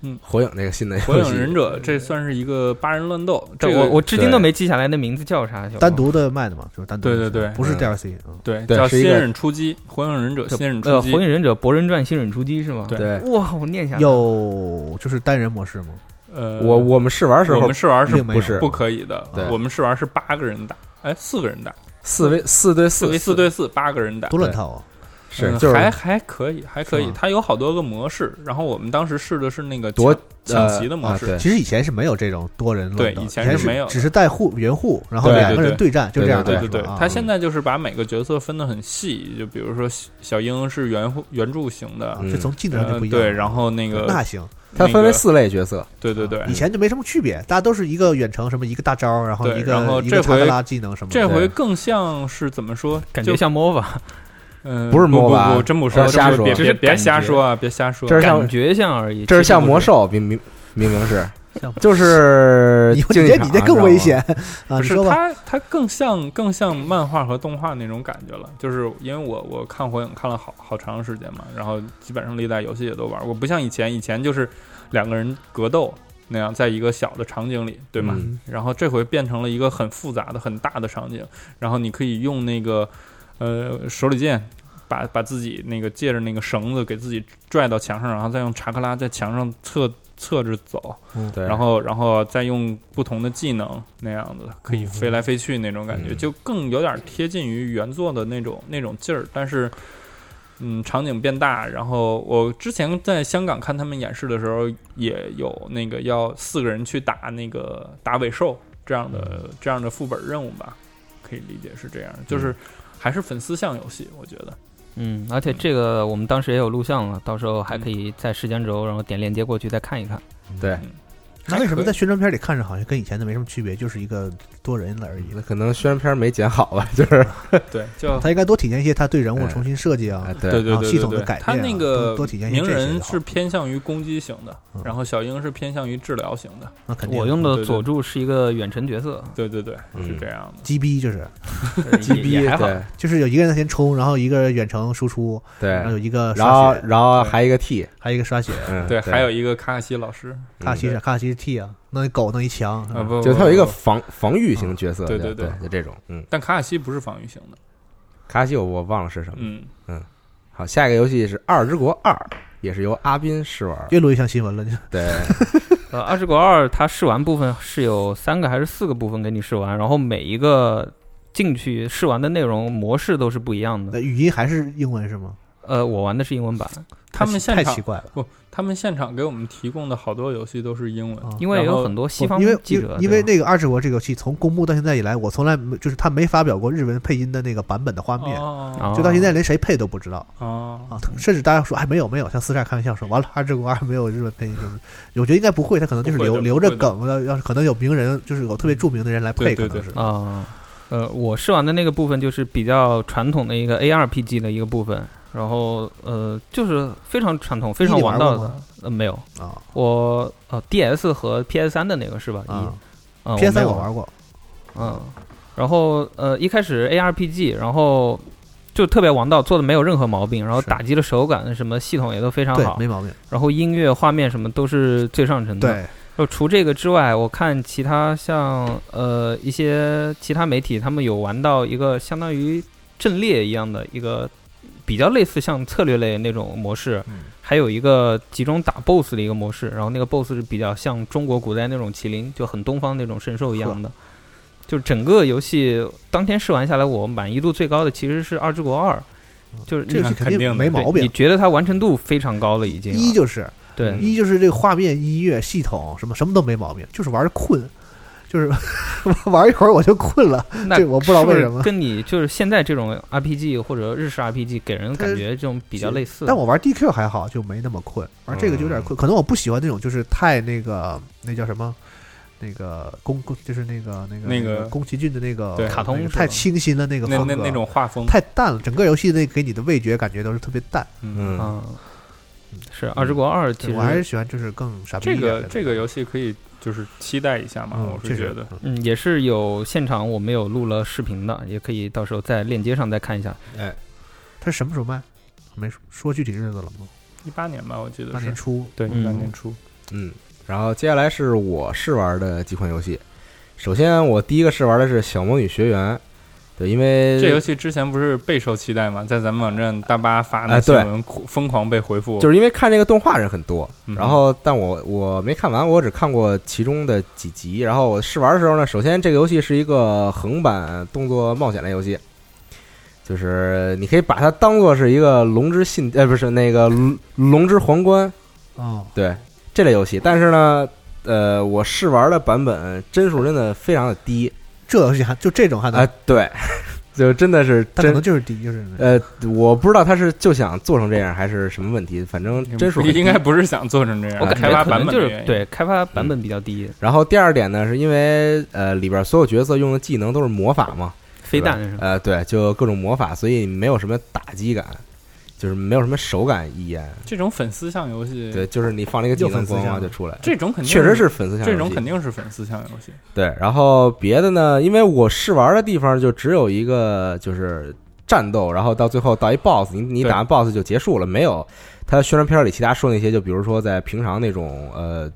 嗯，火影那个新的游戏，火影忍者这算是一个八人乱斗，这个我我至今都没记下来那名字叫啥，单独的卖的嘛，就是单独。对对对不是嗯 DLC 啊。对叫新忍出击，火影忍者新忍呃，出击《火，影忍者博人传：新忍出击》是吗？对对，哇，我念一下。有就是单人模式吗？呃，我我们试玩时候我们试玩是不是不可以的，我们试玩是八个人打，哎，四个人打，四 v 四对四四 v 四对四，八个人打，多乱套啊！嗯是就是还还可以，还可以它有好多个模式。然后我们当时试的是那个多抢旗的模式，啊其实以前是没有这种多人乱斗，对以前是没有的只是带护援护，然后两个人对对战，就这样对。对对他现在就是把每个角色分得很细，就比如说小小樱是援护援助型的，嗯这从技能上不一样。对，然后那个那还行，它分为四类角色，对对对，以前就没什么区别，大家都是一个远程什么一个大招，然后一个对然后这回拉技能什么的。这回更像是怎么说？感觉像 MOBA，嗯，不是不 MOBA 不真不是，瞎说别别瞎说啊，别瞎说。这是像感觉像而已。这是像魔兽，明明明明是像就是你竞技场你这你这更危险啊！不是你说吧，它，它更像更像漫画和动画那种感觉了。就是因为我我看火影看了好好长时间嘛，然后基本上历代游戏也都玩过，不像以前，以前就是两个人格斗那样，在一个小的场景里，对吗？嗯然后这回变成了一个很复杂的、很大的场景，然后你可以用那个呃手里剑。把把自己那个借着那个绳子给自己拽到墙上，然后再用查克拉在墙上侧侧着走，对，然后然后再用不同的技能那样子，可以飞来飞去那种感觉，嗯。就更有点贴近于原作的那种那种劲儿。但是，嗯，场景变大，然后我之前在香港看他们演示的时候，也有那个要四个人去打那个打尾兽这样的这样的副本任务吧，可以理解是这样，就是还是粉丝向游戏，我觉得。嗯，而且这个我们当时也有录像了，到时候还可以在时间轴，然后点链接过去再看一看。对，嗯那为什么在宣传片里看着好像跟以前的没什么区别，就是一个多人了而已。那？可能宣传片没剪好吧，就是。对，就他应该多体现一些他对人物哎。重新设计啊对，对对然后系统的改变啊那个多多体现一些鸣人是偏向于攻击型的嗯，然后小樱是偏向于治疗型的。那肯定我用的佐助是一个远程角色，对对对，嗯。是这样的。鸡逼就是，G B 还好。对。就是有一个人在先冲，然后一个远程输出，对。然后，有一个然后刷血，然后还一个 T，还有一个刷血。嗯，对，还有一个卡卡西老师，卡卡西是卡卡西是 T 啊，弄一狗弄一墙啊不，就他有一个防防御型角色，对对对对就这种，嗯，但卡卡西不是防御型的。卡卡西我我忘了是什么。嗯嗯，好，下一个游戏是《二之国二》，也是由阿斌试玩，越录越像新闻了。对，呃，二之国二它试玩部分是有三个还是四个部分给你试玩，然后每一个进去试玩的内容模式都是不一样的。那语音还是英文是吗？呃，我玩的是英文版，他们太现场太奇怪了，不，他们现场给我们提供的好多游戏都是英文啊。因为有很多西方因为因记者，因为那个《二之国》这个游戏从公布到现在以来，我从来没就是他没发表过日文配音的那个版本的画面，就到现在连谁配都不知道。哦。啊！甚至大家说哎没有没有，像四十二开玩笑说完了《二之国二》没有日文配音，就是我觉得应该不会，他可能就是留留着梗的，要是可能有名人就是有特别著名的人来配，对对可能是啊，呃，我试玩的那个部分就是比较传统的一个 ARPG 的一个部分，然后呃，就是非常传统、非常王道的。呃，没有，啊我呃 DS 和 PS 三的那个是吧？啊，PS 三我玩过，嗯，然后呃一开始 ARPG，然后就特别王道，做的没有任何毛病，然后打击的手感什么系统也都非常，好，没毛病，然后音乐、画面什么都是最上乘的。对，就除这个之外，我看其他像呃一些其他媒体，他们有玩到一个相当于阵列一样的一个比较类似像策略类那种模式，嗯。还有一个集中打 BOSS 的一个模式，然后那个 BOSS 是比较像中国古代那种麒麟，就很东方那种神兽一样的。就整个游戏当天试玩下来，我满意度最高的其实是《二之国二》，就是这个是肯定没毛病。你觉得它完成度非常高了，已经一就是对，一就是这个画面、音乐、系统什么什么都没毛病，就是玩的困，就是 玩一会儿我就困了。那这我不知道为什么跟你就是现在这种 RPG 或者日式 RPG 给人感觉这种比较类似。但我玩 DQ 还好，就没那么困。玩这个就有点困，可能我不喜欢那种就是太那个那叫什么。那个宫宫就是那个那个那个宫崎骏的那个卡通那个太清新了那个风格，那那那种画风，太淡了，整个游戏那给你的味觉感觉都是特别淡。嗯，嗯，啊，是《二之国二》，其实我还是喜欢就是更傻逼这一点的个这个游戏可以就是期待一下嘛，嗯我是觉得。嗯嗯也是有现场我们有录了视频的，也可以到时候在链接上再看一下。它是什么时候卖？没说说具体日子了吗？一八年吧，我记得年初。对，嗯一八年初。嗯，然后接下来是我试玩的几款游戏。首先，我第一个试玩的是《小魔女学园》，对，因为这游戏之前不是备受期待嘛？在咱们网站大巴发那哎对新闻，疯狂被回复。就是因为看这个动画人很多，嗯然后但我我没看完，我只看过其中的几集。然后我试玩的时候呢，首先这个游戏是一个横版动作冒险类游戏，就是你可以把它当做是一个龙之信，呃，不是那个龙龙之皇冠，哦，对这类游戏。但是呢，呃，我试玩的版本帧数真的非常的低，这游戏还就这种还能，啊、对，就真的是真它可能就是低，就是呃，我不知道他是就想做成这样还是什么问题，反正帧数很低应该不是想做成这样，我感开发版觉可能就本的原因。是对开发版本比较低，然后第二点呢，是因为呃里边所有角色用的技能都是魔法嘛，飞弹是吧？呃对，就各种魔法，所以没有什么打击感，就是没有什么手感意义。这种粉丝向游戏，对，就是你放了一个技又能咣咣粉丝向就出来，这种肯定确实是粉丝向游戏这种肯定是粉丝向游戏。对。然后别的呢，因为我试玩的地方就只有一个，就是战斗，然后到最后到一 BOSS，你你打完 BOSS 就结束了，没有他宣传片里其他说那些，就比如说在平常那种呃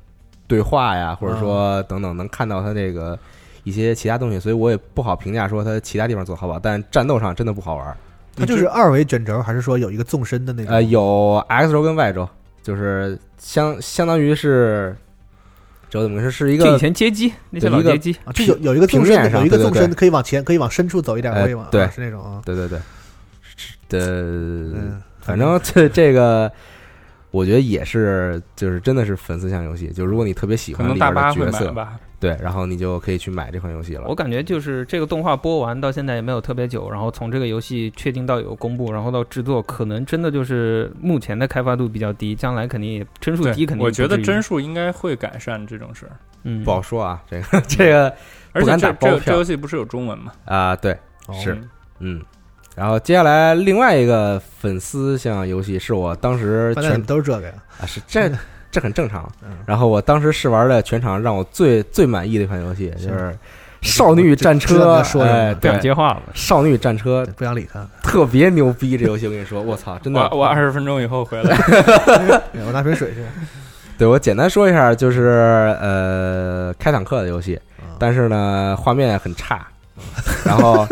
对话呀，或者说等等能看到他这个一些其他东西，所以我也不好评价说他其他地方做好不好，但战斗上真的不好玩。它就是二维卷轴，还是说有一个纵深的那种？呃，有 X 轴跟 Y 轴，就是相相当于是，这怎么回事？是一个就以前街机那些对一个老街机，有有一个纵深的，平面上有一个纵深可以往前，可以往深处走一点，呃可以往对啊是那种啊，对对对，是的，嗯，反正这这个，我觉得也是，就是真的是粉丝向游戏。就如果你特别喜欢里边角色，吧。对，然后你就可以去买这款游戏了我。感觉就是这个动画播完到现在也没有特别久，然后从这个游戏确定到有公布，然后到制作，可能真的就是目前的开发度比较低，将来肯定也帧数低，肯定我觉得帧数应该会改善这种事儿。嗯不好说啊，这个 这个不敢而且这打包票这这游戏不是有中文吗？啊，对，哦是嗯。然后接下来另外一个粉丝向游戏是我当时全都是这个呀，啊，是这 这很正常嗯。然后我当时试玩的全场让我最最满意的一款游戏就是《少女战车要》，说不想对，接话了。少女战车不想理他。特别牛逼，这游戏我跟你说，我操，真的我，二十分钟以后回来。哎我拿瓶水去。对我简单说一下，就是呃，开坦克的游戏，啊但是呢，画面很差，然后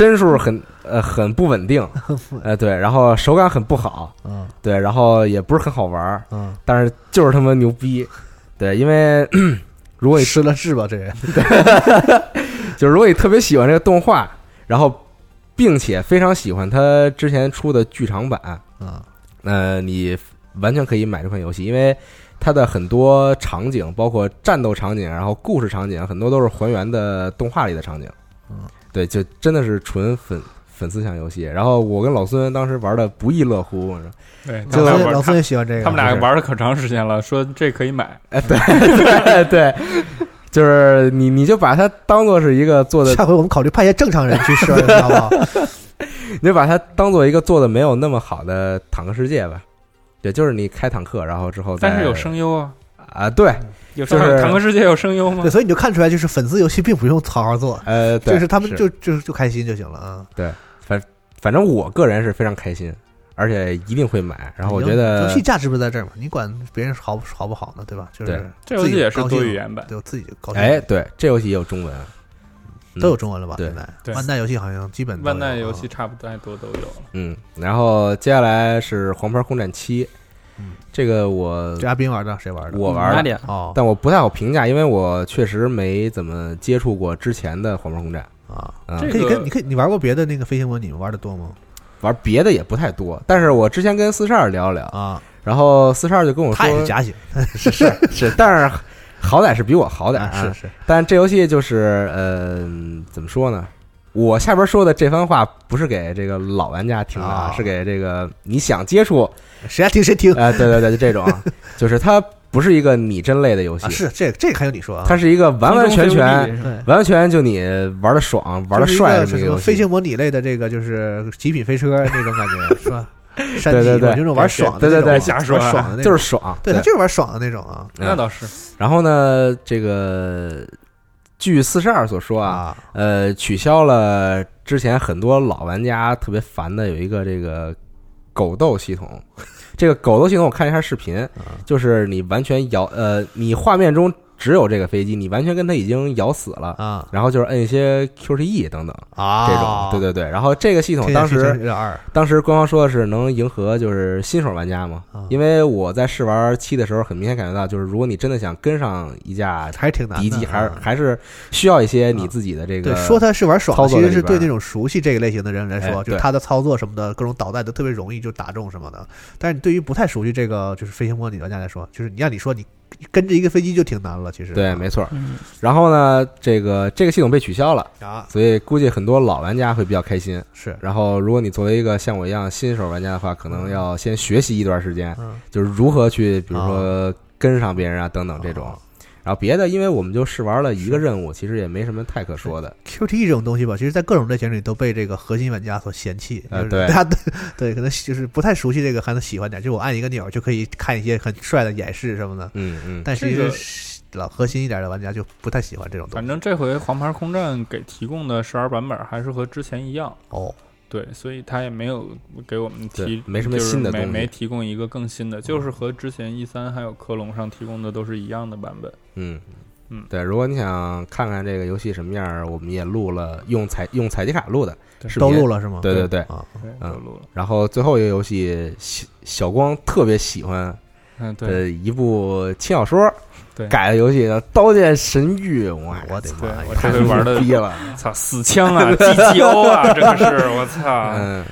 帧数很呃很不稳定，呃对，然后手感很不好，嗯。对，然后也不是很好玩儿，嗯，但是就是他妈牛逼，对，因为 如果你失了智吧，这人？就是如果你特别喜欢这个动画，然后并且非常喜欢它之前出的剧场版，啊，呃，你完全可以买这款游戏，因为它的很多场景，包括战斗场景，然后故事场景，很多都是还原的动画里的场景。嗯，对，就真的是纯粉粉丝向游戏。然后我跟老孙当时玩的不亦乐乎，对，老孙他们俩玩老孙也喜欢这个，他们俩玩了可长时间了，说这可以买。哎，对 对对，就是你你就把它当做是一个做的下回我们考虑派些正常人去试，好不好？你就把它当做一个做的没有那么好的坦克世界吧。对，就是你开坦克，然后之后但是有声优啊，啊，对，有时候就是坦克世界有声优吗对，？所以你就看出来，就是粉丝游戏并不用好好做，呃，对，就是他们就就就开心就行了啊。对反反正我个人是非常开心，而且一定会买。然后我觉得游得戏价值不在这儿嘛，你管别人好不好不好呢，对吧？就是对这游戏也是自己高兴多语言版。对我自己就高兴。哎，，对，这游戏也有中文，嗯都有中文了吧？对现在对万代游戏好像基本都有万代游啊戏差不太多都有了。嗯。然后接下来是《黄牌空战七》，嗯这个我这阿斌玩的，谁玩的？我玩的？哦但我不太好评价，因为我确实没怎么接触过之前的《黄牌空战啊，》嗯这，可以跟你可以你玩过别的那个飞行模拟？玩的多吗？玩别的也不太多。但是我之前跟四十二聊了聊，啊，然后四十二就跟我他也是说假血，是是是，但是好歹是比我好点啊。啊是是但这游戏就是呃，怎么说呢？我下边说的这番话不是给这个老玩家听的，啊是给这个你想接触，谁爱听谁听哎、对对对，就这种啊，就是它不是一个拟真类的游戏，啊，是这这个还有你说啊，它是一个完完全全、对。完完全全就你玩的爽、玩的帅就是一个什么这个。飞行模拟类的这个就是极品飞车那种感觉是吧？山对对对地就种玩爽的对对对瞎说玩爽的那种，就是爽，对他就是玩爽的那种啊那倒是，然后呢，这个据四十二所说啊，啊呃，取消了之前很多老玩家特别烦的有一个这个狗斗系统。这个狗斗系统我看一下视频，啊就是你完全摇呃，你画面中只有这个飞机，你完全跟它已经咬死了，啊。然后就是摁一些 QTE 等等啊。这种，对对对。然后这个系统当时当时官方说的是能迎合就是新手玩家嘛，啊。因为我在试玩七的时候，很明显感觉到，就是如果你真的想跟上一架还是挺难的敌机，还是啊。还是需要一些你自己的这个对，说它是玩爽的，其实是对那种熟悉这个类型的人来哎说，就是对。他的操作什么的，各种导弹都特别容易就打中什么的。但是你对于不太熟悉这个就是飞行模拟玩家来说，就是你让你说你跟着一个飞机就挺难了，其实。对，没错。嗯。然后呢，这个这个系统被取消了，啊，所以估计很多老玩家会比较开心。是。然后，如果你作为一个像我一样新手玩家的话，可能要先学习一段时间，嗯。就是如何去，比如说跟上别人啊等等这种。啊。然后别的，因为我们就试玩了一个任务，其实也没什么太可说的。QTE 这种东西吧，其实在各种类型里都被这个核心玩家所嫌弃。就是啊对 大家对可能就是不太熟悉这个，还能喜欢点。就我按一个钮就可以看一些很帅的演示什么的，嗯嗯，但其这个实老核心一点的玩家就不太喜欢这种东西。反正这回黄牌空战给提供的试玩版本还是和之前一样，哦，对，所以他也没有给我们提，没什么新的东西没没提供一个更新的，就是和之前一三还有科隆上提供的都是一样的版本。嗯嗯对。如果你想看看这个游戏什么样儿，我们也录了用采用采集卡录的对视频都录了是吗？对对对。啊，嗯都录了。然后最后一个游戏，小小光特别喜欢嗯，对的一部轻小说对改的游戏叫《刀剑神域》，哇，对我的妈呀！我这回玩的逼了，操死枪啊，GGO 啊，这个是我操，嗯，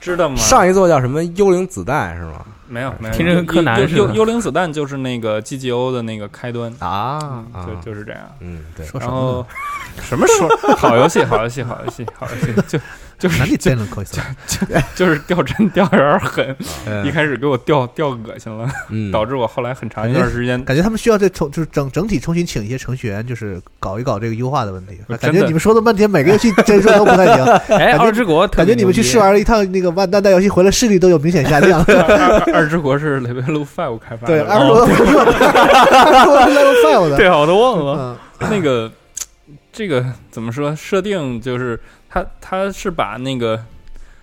知道吗？上一座叫什么《幽灵子弹》是吗？没有没有，听着跟柯南似的幽幽幽灵子弹就是那个 GGO 的那个开端啊就就是这样。嗯，对，说什么然后什么说好游戏，好游戏，好游戏，好游戏，就就是哪里真了口音？就是掉帧掉有点狠，嗯一开始给我掉掉恶心了，嗯，导致我后来很长一段时间感觉他们需要再重，就是整整体重新请一些程序员，就是搞一搞这个优化的问题。感觉你们说了半天，每个游戏帧数都不太行，哎，感觉二之国感觉你们去试玩了一趟那个万代代游戏，回来视力都有明显下降。二之国是 Level Five 开发的，对，哦二十多，二十多是 level five 的。对啊，我都忘了。嗯，那个这个怎么说？设定就是它它是把那个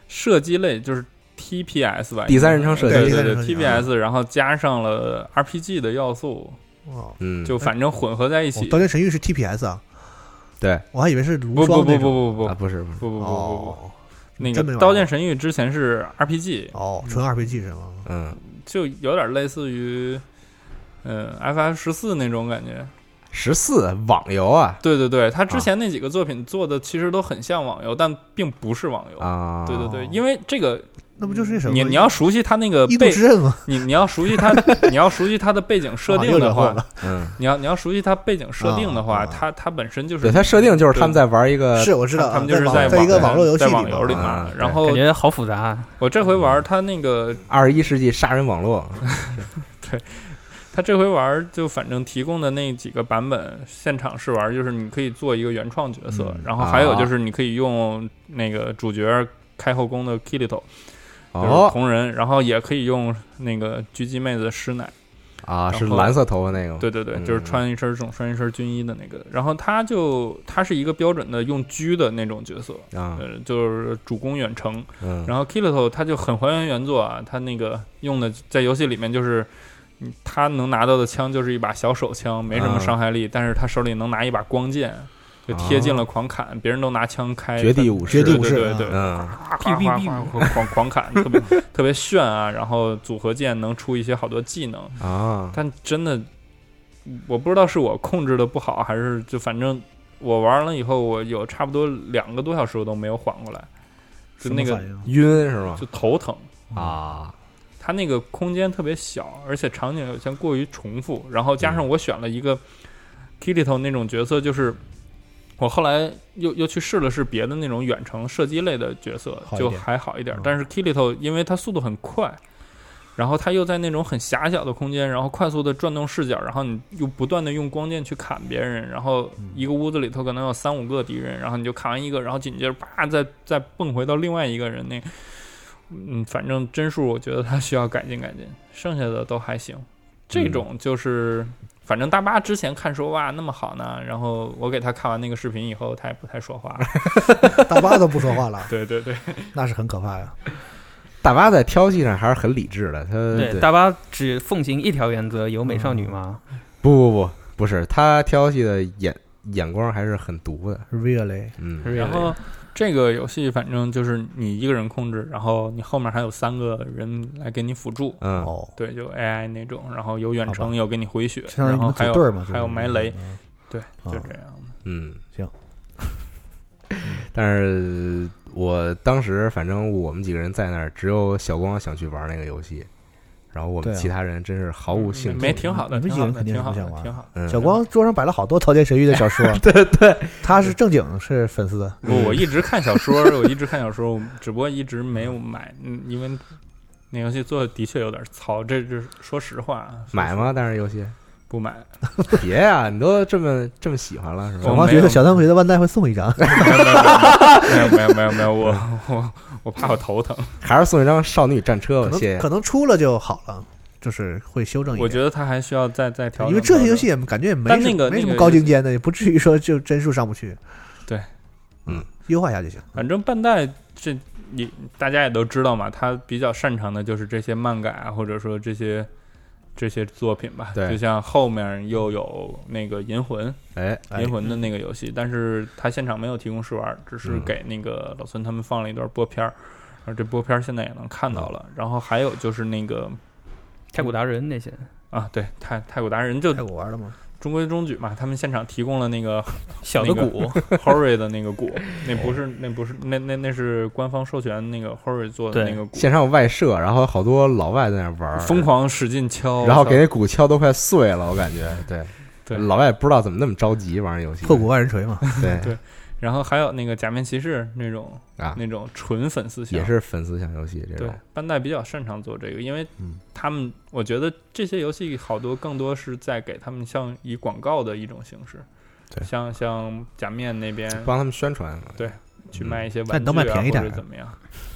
射击类就是 TPS 吧，第三人称射击。对对对 TPS，然后加上了 RPG 的要素，哦，嗯，就反正混合在一哦起。刀剑神域是 TPS 啊，对。我还以为是无不不不不不不。不不是不是，不不不不那个刀剑神域》之前是 RPG，哦，纯 RPG 是吗？嗯，就有点类似于嗯 FF 十四那种感觉。十四网游啊对对对，他之前那几个作品做的其实都很像网游，但并不是网游。啊，对对对，因为这个那不就是那什么？你你要熟悉他那个背景吗？你你要熟悉他，你要熟悉他的背景设啊定的话。嗯，你要你要熟悉他背景设定的话，啊啊它它本身就是对，他设定就是他们在玩一个是我知道啊，他们就是在在一个网络游戏在里网游里嘛啊面。然后感觉好复杂，我这回玩他那个，二十一世纪杀人网络，它这回玩就反正提供的那几个版本现场试玩，就是你可以做一个原创角色嗯，然后还有啊就是你可以用那个主角开后宫的 Kirito，就是哦同人，然后也可以用那个狙击妹子师奶。啊，是蓝色头发那个，对对对，嗯就是穿一身这种穿一身军衣的那个。然后他就他是一个标准的用狙的那种角色，啊，呃，就是主攻远程。嗯，然后 Kilito 他就很还原原作啊，他那个用的在游戏里面就是。嗯他能拿到的枪就是一把小手枪，没什么啊。伤害力，但是他手里能拿一把光剑，就贴近了狂砍，别人都拿枪开绝地武士。对绝地武士。对对对，嗯，夸夸夸夸狂狂砍，特别 特别炫啊！然后组合键能出一些好多技能，啊，但真的我不知道是我控制的不好，还是就反正我玩了以后，我有差不多两个多小时我都没有缓过来，就那个晕是吗？就头疼。啊，它那个空间特别小，而且场景有些过于重复，然后加上我选了一个 Kirito 那种角色，就是我后来又又去试了试别的那种远程射击类的角色，就还好一点嗯。但是 Kirito 因为它速度很快，然后它又在那种很狭小的空间，然后快速的转动视角，然后你又不断的用光剑去砍别人，然后一个屋子里头可能有三五个敌人，然后你就砍完一个，然后紧接着啪再再蹦回到另外一个人那。嗯，反正帧数我觉得它需要改进改进，剩下的都还行。这种就是，反正大巴之前看说哇那么好呢，然后我给他看完那个视频以后，他也不太说话了。大巴都不说话了，对对对，那是很可怕呀。大巴在挑戏上还是很理智的，他对，大巴只奉行一条原则，有美少女吗？不不不不是他挑戏的眼眼光还是很毒的，Really，嗯，然后这个游戏反正就是你一个人控制，然后你后面还有三个人来给你辅助。嗯，哦，对，就 AI 那种，然后有远程，有给你回血，然后还有队嘛，还有埋雷，嗯对，就啊这样的。嗯，行。但是我当时反正我们几个人在那儿，只有小光想去玩那个游戏，然后我们其他人真是毫无兴趣。没挺好的，挺好的，你们几个人肯定不想玩挺好小光桌上摆了好多《桃田神域》的小说，对对，他是正经是粉丝，不，我一直看小说，我一直看小说，只不过一直没有买，嗯，因为那游戏做的的确有点糙，这是说实话。啊买吗？？但是游戏不买，别呀、你都这么这么喜欢了是吧？小光觉得小三回的万代会送一张，没有没有没有没有，我我我怕我头疼。还是送一张少女战车吧，谢谢可能可。能出了就好了，就是会修正一点。我觉得他还需要再再调整。因为这些游戏也感觉也没那个没什么高精尖的，也不至于说就帧数上不去。对，嗯，优化一下就行。反正半代这你大家也都知道嘛，他比较擅长的就是这些漫改啊，或者说这些这些作品吧。对就像后面又有那个银魂，哎，哎银魂的那个游戏，但是他现场没有提供试玩，只是嗯给那个老孙他们放了一段播片儿，然后这播片儿现在也能看到了。然后还有就是那个太古达人那些，啊，对太太古达人就太古玩了吗？中规中矩嘛，他们现场提供了那个 小的那个鼓，Hori 的那个鼓，那不是那不是那那那是官方授权那个 Hori 做的那个鼓，现场有外设，然后好多老外在那玩儿，疯狂使劲敲，然后给那鼓敲都快碎了，我感觉。对，对。老外不知道怎么那么着急玩儿游戏。破鼓万人锤嘛，对。对然后还有那个假面骑士那种啊，那种纯粉丝向也是粉丝向游戏这种对种。，班代比较擅长做这个，因为嗯他们我觉得这些游戏好多更多是在给他们像以广告的一种形式，对像像假面那边帮他们宣传嘛。对去嗯卖一些玩具、啊但你能卖便宜点或者怎么样？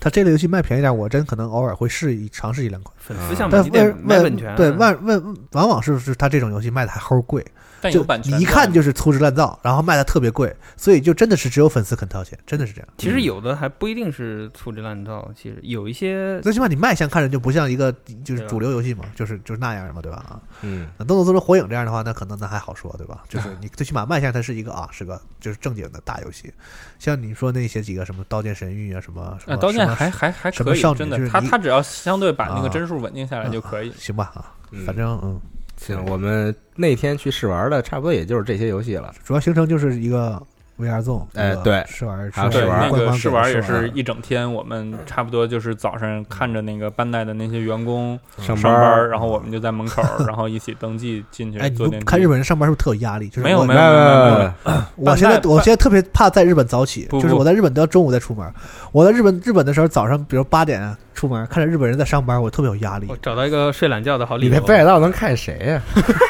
他这类游戏卖便宜点，我真可能偶尔会试一尝试一两款。粉丝向但问问对万问往往是是他这种游戏卖的还齁贵，就但有版权，你一看就是粗制滥造，然后卖的特别贵，所以就真的是只有粉丝肯掏钱，真的是这样。其实有的还不一定是粗制滥造，其实有一些最起码你卖相看着就不像一个就是主流游戏嘛，就是就是那样的嘛，对吧？啊，嗯，那动作做成火影这样的话，那可能那还好说，对吧？就是你最起码卖相它是一个啊，是个就是正经的大游戏。像你说那些几个什么《刀剑神域》啊，什么什呃，么刀剑还还还可以，真的他他只要相对把那个啊帧数稳定下来就可以。行吧啊，嗯反正嗯，行，我们那天去试玩的差不多也就是这些游戏了。主要行程就是一个 VR Zone，哎对试玩还有，试玩试玩也是一整天，我们差不多就是早上看着那个班代的那些员工上上班然后我们就在门口，然后一起登记进去哎，看日本人上班是不是特有压力？就是没有没有没有没有，我现在我现在特别怕在日本早起，就是我在日本都要中午再出门。我在日本日本的时候，早上比如八点出门，看着日本人在上班，我特别有压力我。找到一个睡懒觉的好理由你在。北海道能看谁呀？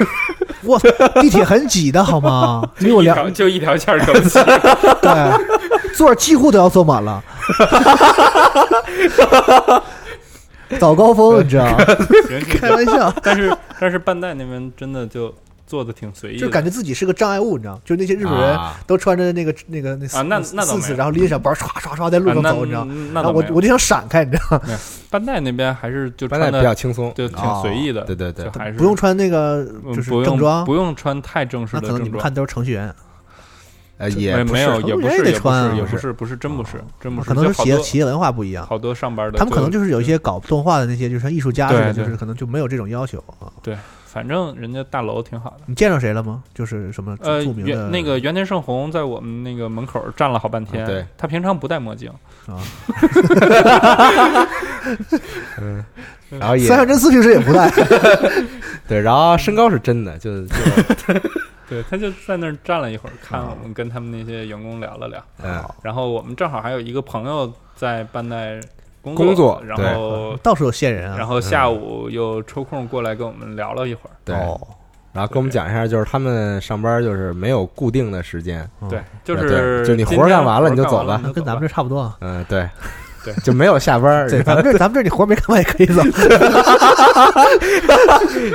我地铁很挤的好吗？离我一两条就一条线儿走起。对，座几乎都要坐满了。早高峰，你知道开玩笑，但是但是半代那边真的就做的挺随意的，就感觉自己是个障碍物，你知道吗？就那些日本人啊都穿着那个那个那啊那四那倒没有四四，然后拎着小包，唰唰唰在路上走，你知道吗？那倒没有然后我我就想闪开，你知道吗？半代那边还是就班代比较轻松。就挺随意的，对对对还是不用穿那个嗯就是正装，不用穿太正式那可能你们的正装。看都是程序员。呃，也没没有，是也不是，也不是，得穿啊也不是，不是，真不是，真不是，可能就是企业企业文化不一样。好多上班的，他们可能就是有一些搞动画的那些，就是像艺术家似的，就是可能就没有这种要求啊。对，反正人家大楼挺好的。你见着谁了吗？就是什么呃，著名的原那个原田胜宏在我们那个门口站了好半天，啊对。他平常不戴墨镜，啊，嗯 然后也三上真司平时也不戴，对，然后身高是真的，就就 对，他就在那儿站了一会儿，看我们跟他们那些员工聊了聊，嗯，然后我们正好还有一个朋友在办代工工作然后到处有线人啊。然后下午又抽空过来跟我们聊了一会儿，对。哦，然后跟我们讲一下，就是他们上班就是没有固定的时间，嗯。对，就对是就你活儿干完了你就走吧。活儿干完那跟咱们这差不多啊。嗯，对，对就没有下班儿。对，咱们这 咱们这你活没干完也可以走。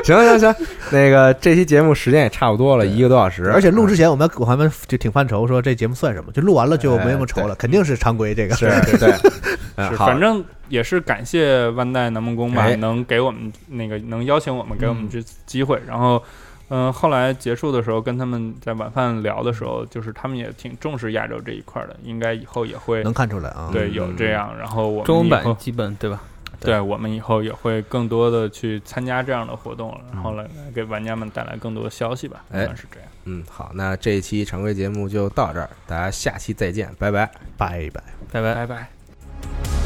行行行，那个这期节目时间也差不多了，一个多小时，而且录之前我们我还们就挺犯愁，说这节目算什么？就录完了就没那么愁了，肯定是常规这个。是对，对 是，反正也是感谢万代南梦宫吧，哎能给我们那个能邀请我们，给我们这机会。然后，嗯、后来结束的时候，跟他们在晚饭聊的时候，就是他们也挺重视亚洲这一块的，应该以后也会能看出来啊。对嗯有这样。然后我们中文版基本对吧？对我们以后也会更多的去参加这样的活动，然后来来给玩家们带来更多的消息吧，哎算是这样。嗯，好，那这一期常规节目就到这儿，大家下期再见，拜拜。拜拜。拜拜。拜拜。